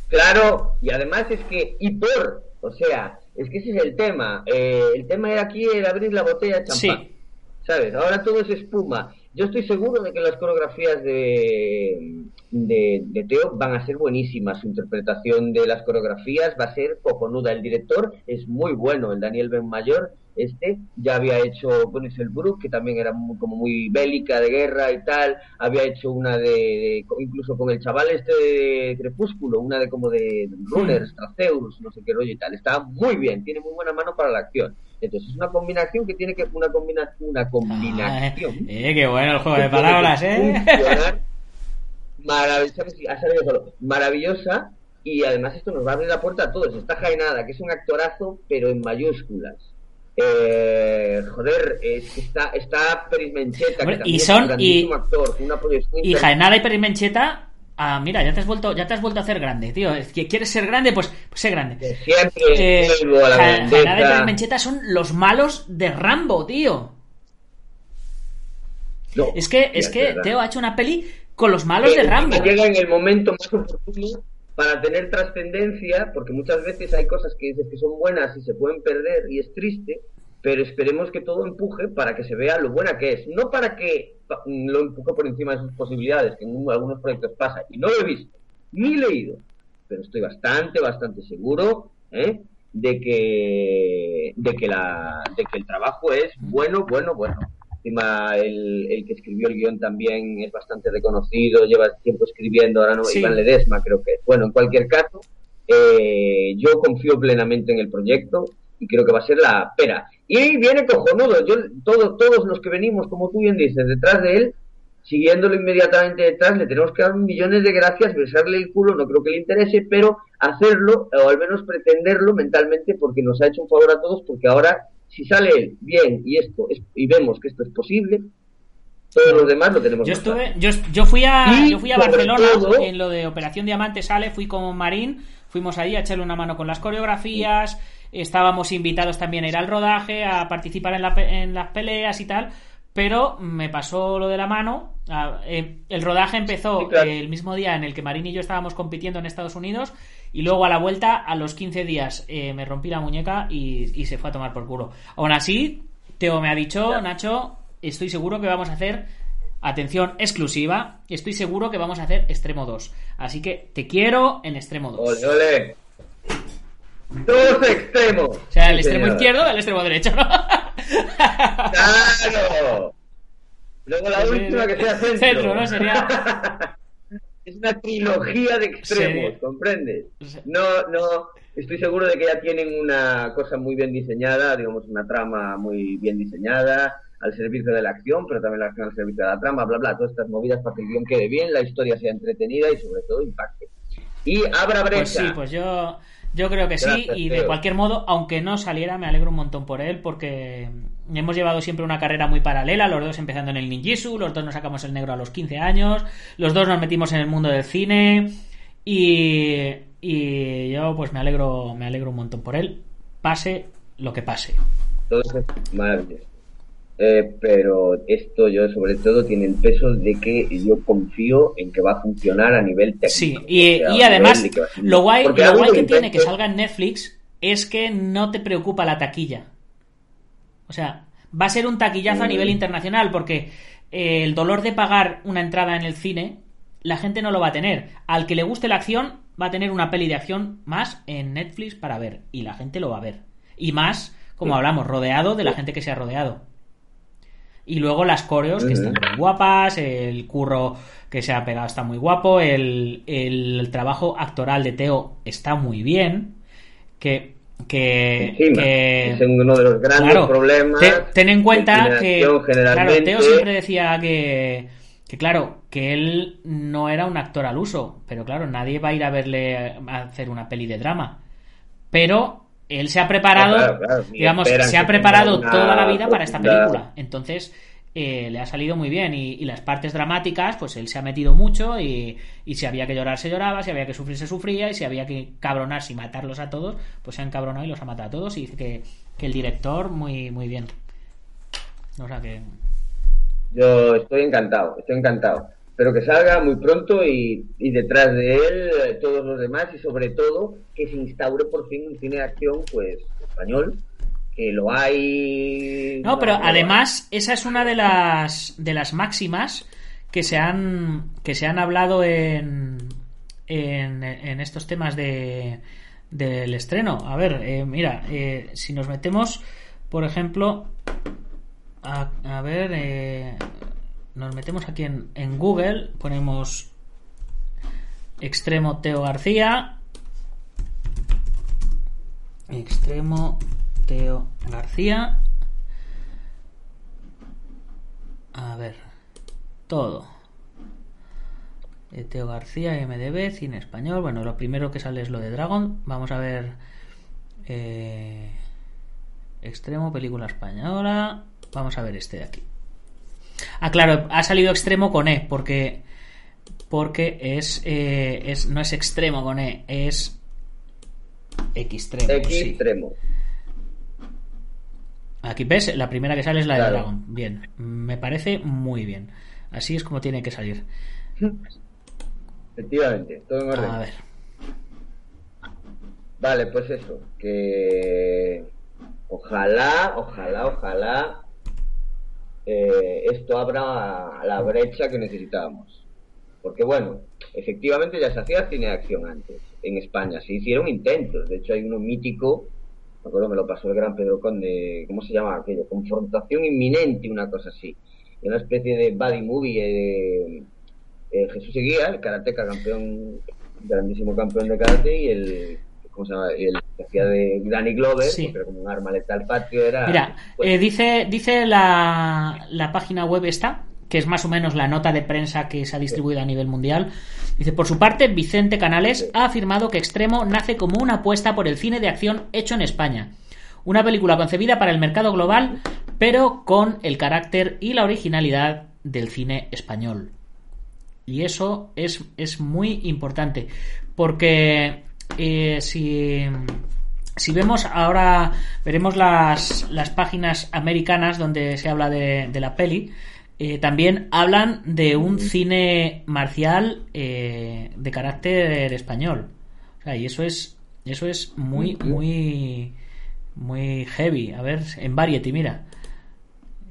Claro, y además es que, y por, o sea, es que ese es el tema. Eh, el tema era aquí abrir la botella de champán. ¿Sabes? Ahora todo es espuma. Yo estoy seguro de que las coreografías de, de, de, Teo van a ser buenísimas. Su interpretación de las coreografías va a ser cojonuda. El director es muy bueno, el Daniel Benmayor este ya había hecho el Brook, que también era como muy bélica de guerra y tal, había hecho una de, incluso con el chaval este de Crepúsculo, una de como de runners, traceus, no sé qué rollo y tal, está muy bien, tiene muy buena mano para la acción. Entonces es una combinación que tiene que una combinación, una combinación. Ah, eh, qué bueno el juego de palabras, eh. Maravillosa, maravillosa y además esto nos va a abrir la puerta a todos. Está Jainada, que es un actorazo, pero en mayúsculas eh, joder, es está, está que y son y, actor, una y Jaenada y Perismencheta Ah, mira, ya te has vuelto, ya te has vuelto a hacer grande, tío. que quieres ser grande, pues, pues sé grande. siempre eh, a la Jaenada y Perismencheta son los malos de Rambo, tío. es que, es que Teo ha hecho una peli con los malos de Rambo. Llega en el momento más oportuno para tener trascendencia, porque muchas veces hay cosas que dices que son buenas y se pueden perder y es triste, pero esperemos que todo empuje para que se vea lo buena que es, no para que lo empuje por encima de sus posibilidades, que en algunos proyectos pasa, y no lo he visto, ni leído, pero estoy bastante, bastante seguro ¿eh? de que de que la de que el trabajo es bueno, bueno, bueno el, que escribió el guion también es bastante reconocido, lleva tiempo escribiendo, ahora no, Iván Ledesma creo que Bueno, en cualquier caso, eh, yo confío plenamente en el proyecto. Y creo que va a ser la pera. Y viene cojonudo, yo, todo, todos los que venimos, como tú bien dices, detrás de él, siguiéndolo inmediatamente detrás, le tenemos que dar millones de gracias, besarle el culo, no creo que le interese, pero hacerlo, o al menos pretenderlo mentalmente, porque nos ha hecho un favor a todos, porque ahora, si sale él bien y esto y vemos que esto es posible, todos los demás lo tenemos yo estuve yo, yo fui a yo fui a Barcelona en lo de Operación Diamante sale fui con Marín fuimos ahí a echarle una mano con las coreografías estábamos invitados también a ir al rodaje a participar en, la, en las peleas y tal pero me pasó lo de la mano. Eh, el rodaje empezó el mismo día en el que Marín y yo estábamos compitiendo en Estados Unidos y luego a la vuelta, a los 15 días, eh, me rompí la muñeca y, se fue a tomar por culo. Aún así, Teo me ha dicho, Nacho, estoy seguro que vamos a hacer, atención exclusiva, estoy seguro que vamos a hacer extremo 2. Así que te quiero en extremo 2. Ole, ole. Dos extremos. O sea, el extremo izquierdo y el extremo derecho, ¿no? ¡Claro! Luego la última que sea centro. Centro, ¿no? Sería... es una trilogía de extremos, ¿comprendes? No, no, estoy seguro de que ya tienen una cosa muy bien diseñada, digamos, una trama muy bien diseñada al servicio de la acción, pero también la acción al servicio de la trama, bla, bla, todas estas movidas para que el guion quede bien, la historia sea entretenida y sobre todo impacte. Y abra brecha. Pues sí, pues yo yo creo que sí, y de cualquier modo, aunque no saliera, me alegro un montón por él, porque hemos llevado siempre una carrera muy paralela, los dos empezando en el ninjitsu, los dos nos sacamos el negro a los 15 años, los dos nos metimos en el mundo del cine, y, y yo pues me alegro, me alegro un montón por él, pase lo que pase. Entonces, maravilloso. Eh, pero esto yo sobre todo tiene el peso de que yo confío en que va a funcionar a nivel técnico. Sí, y, además lo guay, lo guay que tiene que salga en Netflix es que no te preocupa la taquilla. O sea, va a ser un taquillazo a mm. nivel internacional porque eh, el dolor de pagar una entrada en el cine, la gente no lo va a tener. Al que le guste la acción, va a tener una peli de acción más en Netflix para ver. Y la gente lo va a ver. Y más, como hablamos, rodeado de la gente que se ha rodeado. Y luego las coreos, que están muy guapas, el curro que se ha pegado está muy guapo, el, el trabajo actoral de Teo está muy bien, que... Que, es uno de los grandes problemas. ten en cuenta que claro, Teo siempre decía que, que claro, que él no era un actor al uso, pero claro, nadie va a ir a verle a hacer una peli de drama. Pero él se ha preparado, digamos, se ha preparado toda la vida para esta película. Entonces, eh, le ha salido muy bien. Y, las partes dramáticas, pues él se ha metido mucho. Y, si había que llorar, se lloraba. Si había que sufrir, se sufría. Y si había que cabronarse y matarlos a todos, pues se han cabronado y los ha matado a todos. Y dice que, el director, muy, muy bien. O sea que. Yo estoy encantado, estoy encantado pero que salga muy pronto y, detrás de él eh, todos los demás y sobre todo que se instaure por fin un cine de acción pues español que lo hay. No pero además esa es una de las de las máximas que se han que se han hablado en en, estos temas de del estreno. A ver eh, mira eh, si nos metemos por ejemplo a, a ver nos metemos aquí en, Google, ponemos extremo Teo García. Extremo Teo García. A ver, todo. Teo García, MDB, cine español. Bueno, lo primero que sale es lo de Dragon. Vamos a ver. Eh, extremo, película española. Vamos a ver este de aquí. Ah, claro, ha salido extremo con E, porque. Porque es, eh, es no es extremo con E, es extremo. Extremo. Aquí ves, la primera que sale es la de Dragon. Bien, me parece muy bien. Así es como tiene que salir. Efectivamente, todo en orden. A ver. Vale, pues eso, que ojalá, ojalá, ojalá eh, esto abra la brecha que necesitábamos. Porque bueno, efectivamente ya se hacía cine de acción antes, en España, se hicieron intentos, de hecho hay uno mítico, me acuerdo me lo pasó el gran Pedro Conde, ¿cómo se llama aquello? Confrontación inminente, una cosa así, una especie de buddy movie de eh, Jesús Seguía, el karateca campeón, grandísimo campeón de karate, y el, ¿cómo se llama? el que hacía de Danny Glover, Sí. pero como un arma letal patrio era... Mira, pues, eh, dice, dice la, la página web esta, que es más o menos la nota de prensa que se ha distribuido a nivel mundial. Dice, por su parte, Vicente Canales ha afirmado que Extremo nace como una apuesta por el cine de acción hecho en España. Una película concebida para el mercado global, pero con el carácter y la originalidad del cine español. Y eso es, es muy importante. Porque eh, si, si vemos ahora, veremos las, las páginas americanas donde se habla de, de la peli. eh, también hablan de un cine marcial eh, de carácter español. O sea, y eso es, eso es muy, muy, muy heavy. A ver, en Variety, mira.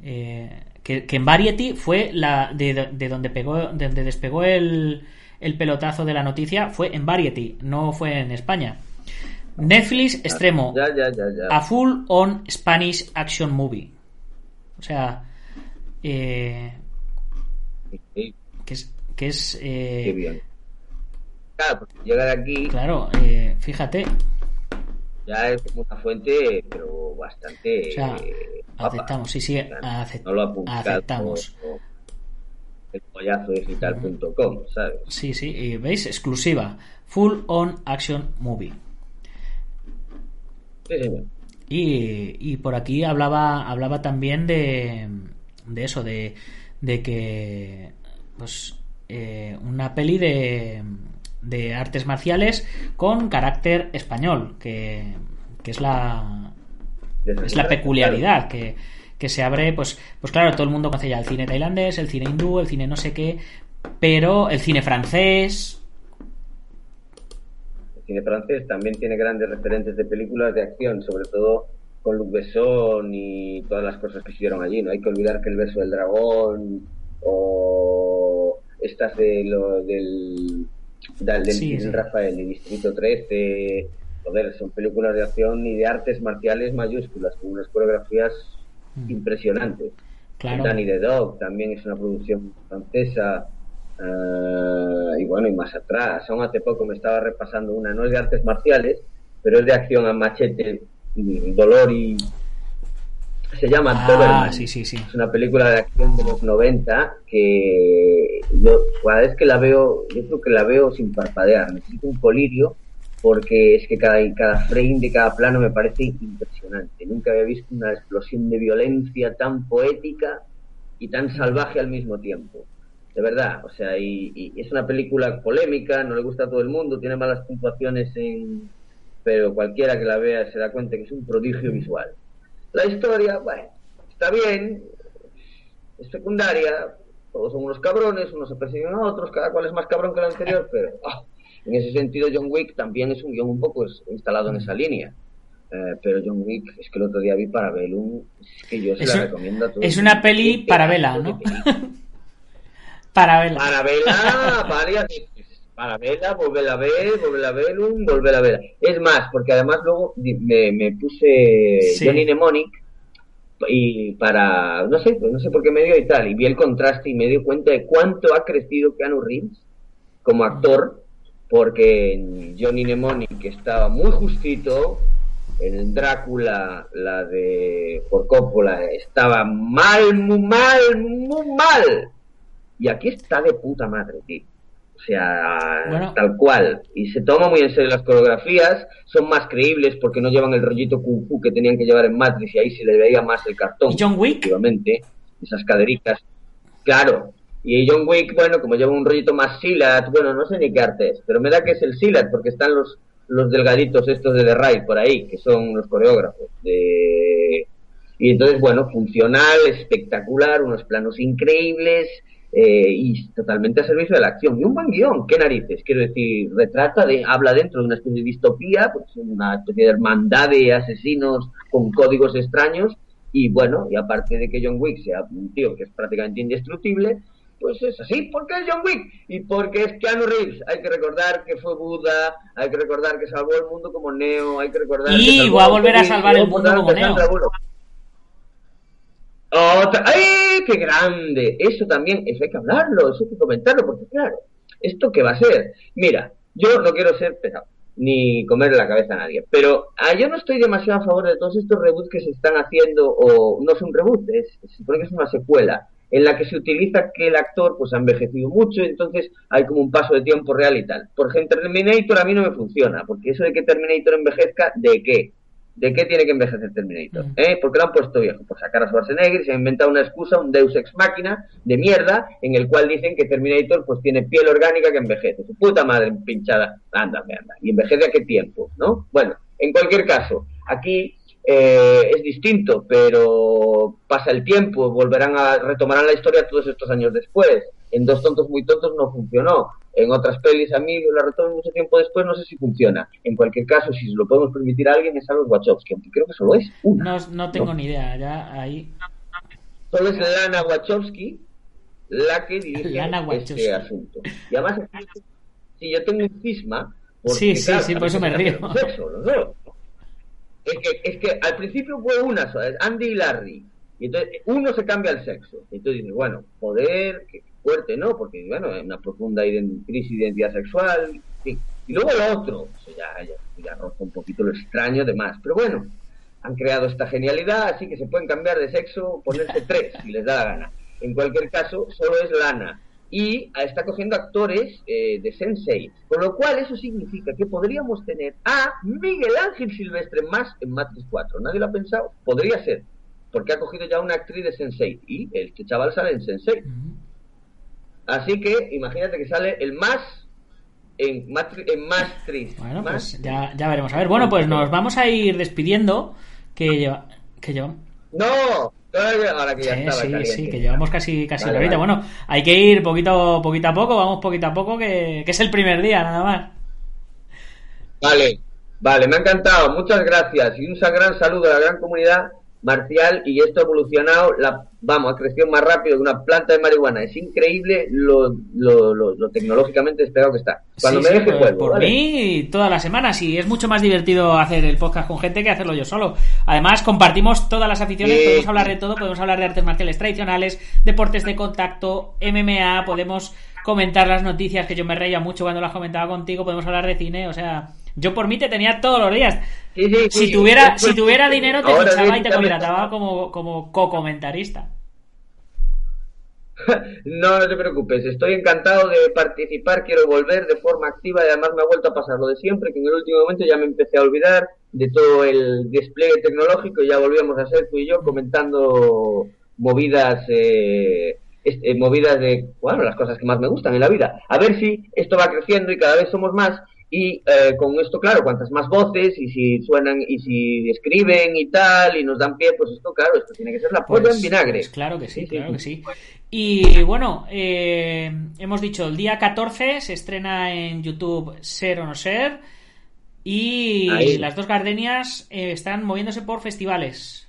Eh, que, que en Variety fue la de, de donde pegó, de donde despegó el, el pelotazo de la noticia, fue en Variety, no fue en España. Netflix extremo, Ya, ya, ya, ya. a full on Spanish action movie. O sea, eh, que es, que es eh, qué bien. Claro, porque llegar aquí claro, eh, fíjate, ya es una fuente, pero bastante... o sea, eh, aceptamos, sí, sí, acep- no lo aceptamos. El pollazo digital.com, ¿sabes? Sí, sí, y veis, exclusiva, full on action movie. Sí, señor. Y, y por aquí hablaba, hablaba también de, de eso, de, de que pues eh, una peli de, de artes marciales con carácter español, que, que es la es la peculiaridad que, que se abre, pues, pues claro, todo el mundo conoce ya el cine tailandés, el cine hindú, el cine no sé qué, pero el cine francés, El cine francés también tiene grandes referentes de películas de acción, sobre todo con Luc Besson y todas las cosas que se hicieron allí. No hay que olvidar que El beso del dragón o estas de lo, del, del, del Sí, sí. Rafael, de Distrito 13, joder, son películas de acción y de artes marciales mayúsculas, con unas coreografías Mm. impresionantes. claro. Danny the Dog también es una producción francesa. eh, y bueno, y más atrás. Aún hace poco me estaba repasando una, no es de artes marciales, pero es de acción a machete, y dolor y. Se llama Ah, Doberman. sí, sí, sí. Es una película de acción de los 90 que yo cada vez que la veo, yo creo que la veo sin parpadear. Necesito un colirio porque es que cada, cada frame de cada plano me parece impresionante. Nunca había visto una explosión de violencia tan poética y tan salvaje al mismo tiempo. De verdad, o sea, y, es una película polémica, no le gusta a todo el mundo, tiene malas puntuaciones en... pero cualquiera que la vea se da cuenta que es un prodigio visual. La historia, bueno, está bien, es secundaria, todos son unos cabrones, unos se persiguen a otros, cada cual es más cabrón que el anterior, pero ah, en ese sentido John Wick también es un guion un poco instalado en esa línea. Eh, pero John Wick, es que el otro día vi Parabellum, es que yo se Es la un- recomiendo a todos. es una peli para vela, ¿no? Para verla. Para verla varias veces. Para verla, volver a ver, volver a ver, un, volver a ver. Es más, porque además luego me, me puse Sí. Johnny Mnemonic y para, no sé, pues no sé por qué me dio y tal, y vi el contraste y me di cuenta de cuánto ha crecido Keanu Reeves como actor, porque en Johnny Mnemonic estaba muy justito, en Drácula, la de por Coppola, estaba mal, muy mal, muy mal. Y aquí está de puta madre, tío. O sea, Bueno. tal cual. Y se toma muy en serio las coreografías, son más creíbles porque no llevan el rollito kung fu que tenían que llevar en Matrix y ahí se le veía más el cartón. ¿Y John Wick? Esas caderitas. Claro. Y John Wick, bueno, como lleva un rollito más silat, bueno, no sé ni qué arte es, pero me da que es el silat porque están los, los delgaditos estos de The Ride por ahí, que son los coreógrafos. De... Y entonces, bueno, funcional, espectacular, unos planos increíbles eh, y totalmente a servicio de la acción. Y un buen guion, qué narices, quiero decir, retrata, de, habla dentro de una especie de distopía, pues una especie de hermandad de asesinos con códigos extraños. Y bueno, y aparte de que John Wick sea un tío que es prácticamente indestructible, pues es así, porque es John Wick y porque es Keanu Reeves. Hay que recordar que fue Buda, hay que recordar que salvó el mundo como Neo, hay que recordar Y que va a volver a salvar el mundo como Neo. Otra, ¡Ay, qué grande! Eso también, eso hay que hablarlo, eso hay que comentarlo, porque claro, ¿esto qué va a ser? Mira, yo no quiero ser pesado, ni comer la cabeza a nadie. Pero ah, yo no estoy demasiado a favor de todos estos reboots que se están haciendo, o no es un reboot, es, se supone que es una secuela, en la que se utiliza que el actor pues ha envejecido mucho, entonces hay como un paso de tiempo real y tal. Por ejemplo, Terminator a mí no me funciona, porque eso de que Terminator envejezca, ¿de qué? ¿De qué tiene que envejecer Terminator? Mm. ¿Eh? ¿Por qué lo han puesto viejo? Por sacar a Schwarzenegger y se ha inventado una excusa, un deus ex máquina de mierda, en el cual dicen que Terminator pues tiene piel orgánica que envejece. Su puta madre pinchada. Anda, anda. ¿Y envejece a qué tiempo? ¿No? Bueno, en cualquier caso, aquí eh, es distinto, pero pasa el tiempo, volverán a retomarán la historia todos estos años después. En Dos tontos muy tontos no funcionó. En otras pelis a mí la retoman mucho tiempo después, no sé si funciona. En cualquier caso, si lo podemos permitir a alguien es a los Wachowski, aunque creo que solo es una. No, no tengo ni idea, ya ahí. Solo es Lana Wachowski la que dirige Lana Wachowski. este asunto. Y además, si yo tengo un cisma, porque, Sí, sí, claro, sí, por eso me río. sexo. Es que, es que al principio fue una sola, es Andy y Larry. Y entonces uno se cambia el sexo. Y entonces dices, bueno, poder, qué fuerte, ¿no? Porque, bueno, hay una profunda crisis de identidad sexual. Y luego lo otro, ya, ya, ya un poquito lo extraño de más. Pero bueno, han creado esta genialidad, así que se pueden cambiar de sexo, ponerse tres, si les da la gana. En cualquier caso, solo es Lana. Y está cogiendo actores eh, de Sensei. Con lo cual, eso significa que podríamos tener a Miguel Ángel Silvestre más en Matrix 4. ¿Nadie lo ha pensado? Podría ser. Porque ha cogido ya una actriz de Sensei. Y este chaval sale en Sensei. Así que imagínate que sale el más en, Matri en Matrix. Bueno, Más- pues ya, ya veremos. A ver, bueno, pues nos vamos a ir despidiendo. Que lleva. Que lleva. No, todavía ahora que ya Sí, estaba sí, caliente. sí, que llevamos casi, casi Vale, vale. Bueno, hay que ir poquito, poquito a poco, vamos poquito a poco, que, que es el primer día, nada más. Vale, vale, me ha encantado, muchas gracias y un gran saludo a la gran comunidad marcial y esto ha evolucionado, la, vamos, ha crecido más rápido que una planta de marihuana, es increíble lo, lo, lo, lo tecnológicamente despegado que está. Cuando Sí, me deje pues, vuelvo, por ¿vale? mí todas las semanas y es mucho más divertido hacer el podcast con gente que hacerlo yo solo. Además, compartimos todas las aficiones, podemos hablar de todo, podemos hablar de artes marciales tradicionales, deportes de contacto, MMA, podemos comentar las noticias que yo me reía mucho cuando las comentaba contigo, podemos hablar de cine, o sea, yo por mí te tenía todos los días. Sí, sí, sí, Si tuviera, si tuviera dinero te fichaba y te contrataba como, como co-comentarista. No, no te preocupes, estoy encantado de participar, quiero volver de forma activa y además me ha vuelto a pasar lo de siempre, que en el último momento ya me empecé a olvidar de todo el despliegue tecnológico y ya volvíamos a ser tú y yo comentando movidas, eh, est- eh, movidas de, bueno, las cosas que más me gustan en la vida. A ver si esto va creciendo y cada vez somos más y eh, con esto, claro, cuantas más voces y si suenan y si escriben y tal y nos dan pie, pues esto, claro, esto tiene que ser la polla en vinagre. pues claro que sí, Sí, sí, claro que sí. sí. Y bueno, eh, hemos dicho, el día 14 se estrena en YouTube Ser o no ser. Y Ahí. las dos gardenias eh, están moviéndose por festivales.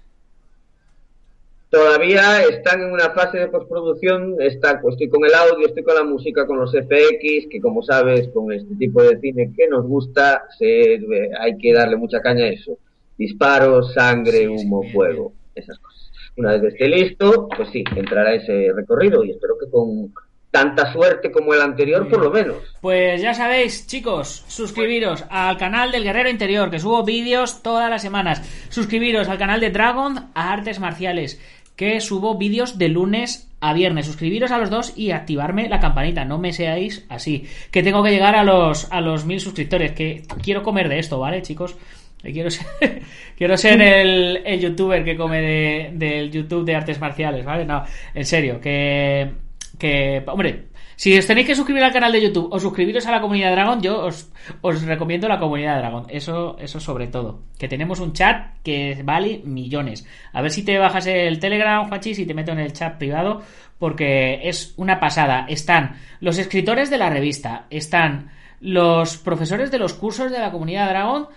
Todavía están en una fase de postproducción, está, pues, estoy con el audio, estoy con la música, con los FX, que como sabes, con este tipo de cine que nos gusta, se, eh, hay que darle mucha caña a eso. Disparos, sangre, humo, fuego, esas cosas. Una vez que esté listo, pues sí, entrará ese recorrido y espero que con tanta suerte como el anterior, por lo menos. Pues ya sabéis, chicos, suscribiros al canal del Guerrero Interior, que subo vídeos todas las semanas. Suscribiros al canal de Dragon a Artes Marciales, que subo vídeos de lunes a viernes. Suscribiros a los dos y activarme la campanita. No me seáis así. Que tengo que llegar a los, a los mil suscriptores. Que quiero comer de esto, ¿vale, chicos? Quiero ser, quiero ser el, el youtuber que come de- del YouTube de artes marciales, ¿vale? No, en serio, que, que, hombre, si os tenéis que suscribir al canal de YouTube o suscribiros a la comunidad Dragon, yo os, recomiendo la comunidad Dragon. Eso, eso sobre todo. Que tenemos un chat que vale millones. A ver si te bajas el Telegram, Juanchis, y te meto en el chat privado, porque es una pasada. Están los escritores de la revista, están los profesores de los cursos de la comunidad Dragon,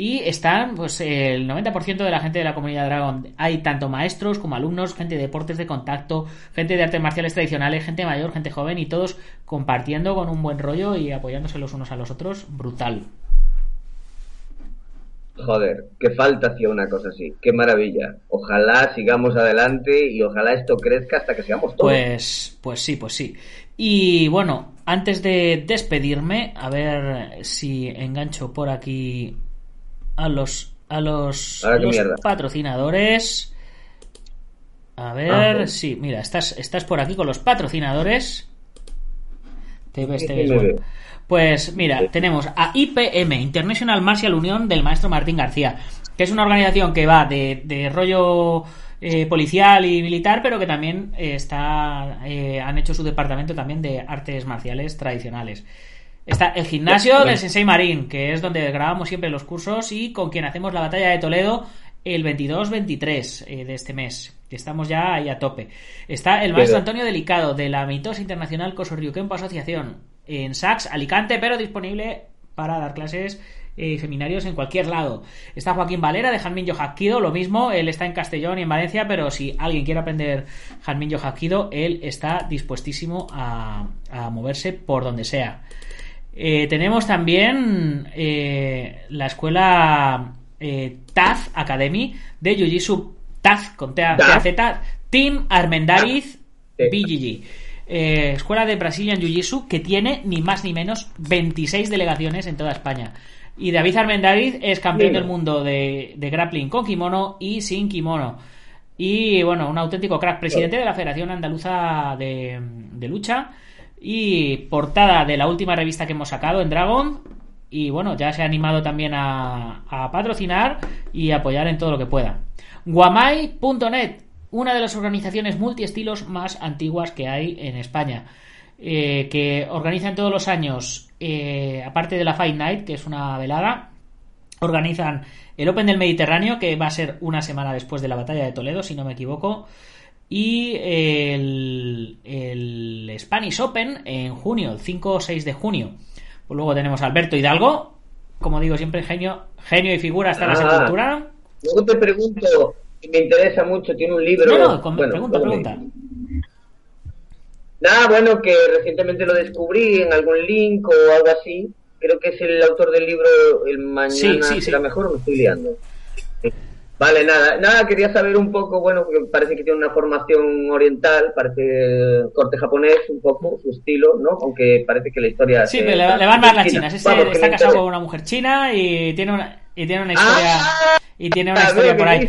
y están, pues, el 90% de la gente de la comunidad Dragon. Hay tanto maestros como alumnos, gente de deportes de contacto, gente de artes marciales tradicionales, gente mayor, gente joven y todos compartiendo con un buen rollo y apoyándose los unos a los otros. Brutal. Joder, qué falta hacía una cosa así. Qué maravilla. Ojalá sigamos adelante y ojalá esto crezca hasta que seamos todos. Pues, pues sí, pues sí. Y bueno, antes de despedirme, a ver si engancho por aquí a los a los, patrocinadores. A ver, Ah, sí, mira, estás, estás por aquí con los patrocinadores. Te ves, te ves, bueno. Pues mira, tenemos a IPM, International Martial Union del maestro Martín García, que es una organización que va de, de rollo eh, policial y militar, pero que también eh, está eh, han hecho su departamento también de artes marciales tradicionales. Está el gimnasio del Sensei Marín, que es donde grabamos siempre los cursos y con quien hacemos la batalla de Toledo el 22-23 eh, de este mes, que estamos ya ahí a tope. Está el maestro Antonio Delicado de la mitosa internacional Cosorriuquempo Asociación en Sax, Alicante, pero disponible para dar clases y seminarios en cualquier lado. Está Joaquín Valera de Janmin Hapkido, lo mismo, él está en Castellón y en Valencia, pero si alguien quiere aprender Janmin Hapkido, él está dispuestísimo a, a moverse por donde sea. Eh, tenemos también eh, la escuela eh, TAZ Academy de Jiu-Jitsu TAZ con TAZ. Team Armendariz. BGG. Eh, escuela de Brazilian Jiu-Jitsu que tiene ni más ni menos 26 delegaciones en toda España. Y David Armendariz es campeón del mundo de, de grappling con kimono y sin kimono. Y bueno, un auténtico crack, presidente de la Federación Andaluza de, de Lucha y portada de la última revista que hemos sacado en Dragon. Y bueno, ya se ha animado también a, patrocinar y apoyar en todo lo que pueda. Guamai.net, una de las organizaciones multiestilos más antiguas que hay en España. eh, que organizan todos los años, eh, aparte de la Fight Night, que es una velada, organizan el Open del Mediterráneo, que va a ser una semana después de la batalla de Toledo, si no me equivoco, y el, el Spanish Open en junio, el 5 o 6 de junio. Pues luego tenemos a Alberto Hidalgo, como digo siempre, genio, genio y figura hasta la Ah. sepultura. Luego te pregunto, y me interesa mucho, tiene un libro... No, no, con- bueno, pregunta, pregunta. Nada, bueno, que recientemente lo descubrí en algún link o algo así. Creo que es el autor del libro El Mañana Sí, sí, será sí. mejor me estoy liando. Vale, nada, nada, quería saber un poco, bueno, porque parece que tiene una formación oriental, parece corte japonés un poco, su estilo, ¿no? Aunque parece que la historia... Sí, pero le, le van más las China. chinas. Vamos, está casado con una mujer china y tiene una, y tiene una historia. Ah, y tiene una historia por ahí.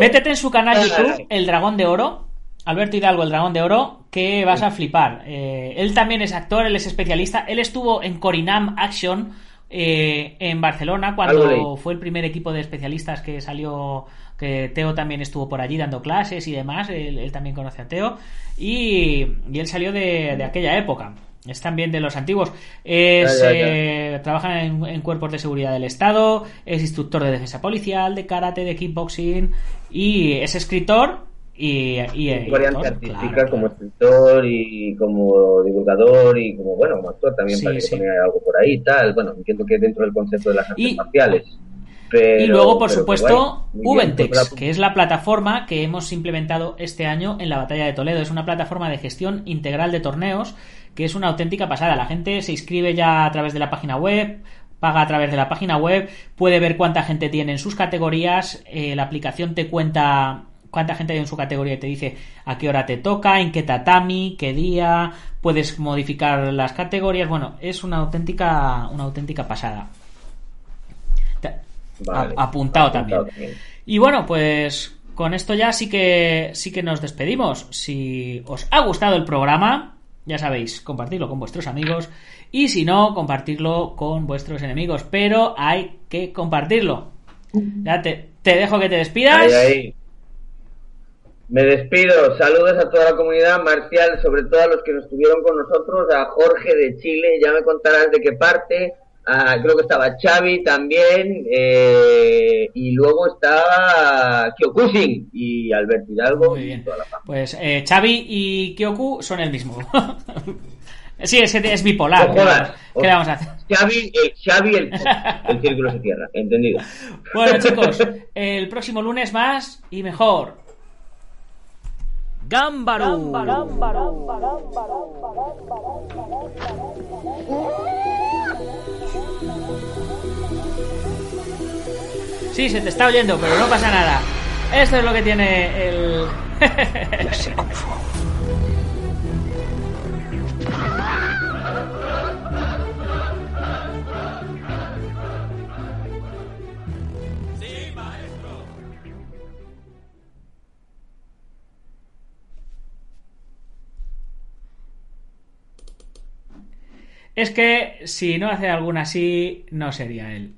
Métete en su canal Ay. YouTube, El Dragón de Oro. Alberto Hidalgo, El Dragón de Oro, que vas a flipar. Eh, él también es actor, él es especialista. Él estuvo en Corinam Action eh, en Barcelona cuando fue el primer equipo de especialistas que salió. Que Teo también estuvo por allí dando clases y demás. Él, él también conoce a Teo. Y, y él salió de, de aquella época. Es también de los antiguos. Es, Ya, ya, ya. eh, trabaja en, en cuerpos de seguridad del Estado. Es instructor de defensa policial, de karate, de kickboxing. Y es escritor. Y, y, y variante artística claro, como escritor y como divulgador y como, bueno, como actor también Sí, sí. que ponía algo por ahí y tal. Bueno, entiendo que dentro del concepto de las artes Y- marciales. Pero- y luego, por supuesto, Ubentex, pues que es la plataforma que hemos implementado este año en la Batalla de Toledo. Es una plataforma de gestión integral de torneos que es una auténtica pasada. La gente se inscribe ya a través de la página web, paga a través de la página web, puede ver cuánta gente tiene en sus categorías, eh, la aplicación te cuenta cuánta gente hay en su categoría y te dice a qué hora te toca, en qué tatami, qué día, puedes modificar las categorías. Bueno, es una auténtica, una auténtica pasada. Te- Vale. a- apuntado, Apuntado también. también. Y bueno, pues con esto ya sí que sí que nos despedimos. Si os ha gustado el programa, ya sabéis, compartirlo con vuestros amigos y si no, compartirlo con vuestros enemigos, pero hay que compartirlo. Ya te, te dejo que te despidas. Ahí, ahí. Me despido. Saludos a toda la comunidad marcial, sobre todo a los que nos estuvieron con nosotros, a Jorge de Chile, ya me contarás de qué parte. a- creo que estaba Xavi también, eh, y luego estaba Kyokushin y Alberto Hidalgo. Muy y bien. toda la. Pues eh, Xavi y Kyoku son el mismo. sí, es, es bipolar. ¿Qué, le vamos a hacer? Xavi, el, Xavi el, el círculo se cierra, entendido. Bueno, chicos, el próximo lunes más y mejor. Gámbaro. Sí, se te está oyendo, pero no pasa nada. Esto es lo que tiene el. Es que si no hace alguna así, no sería él.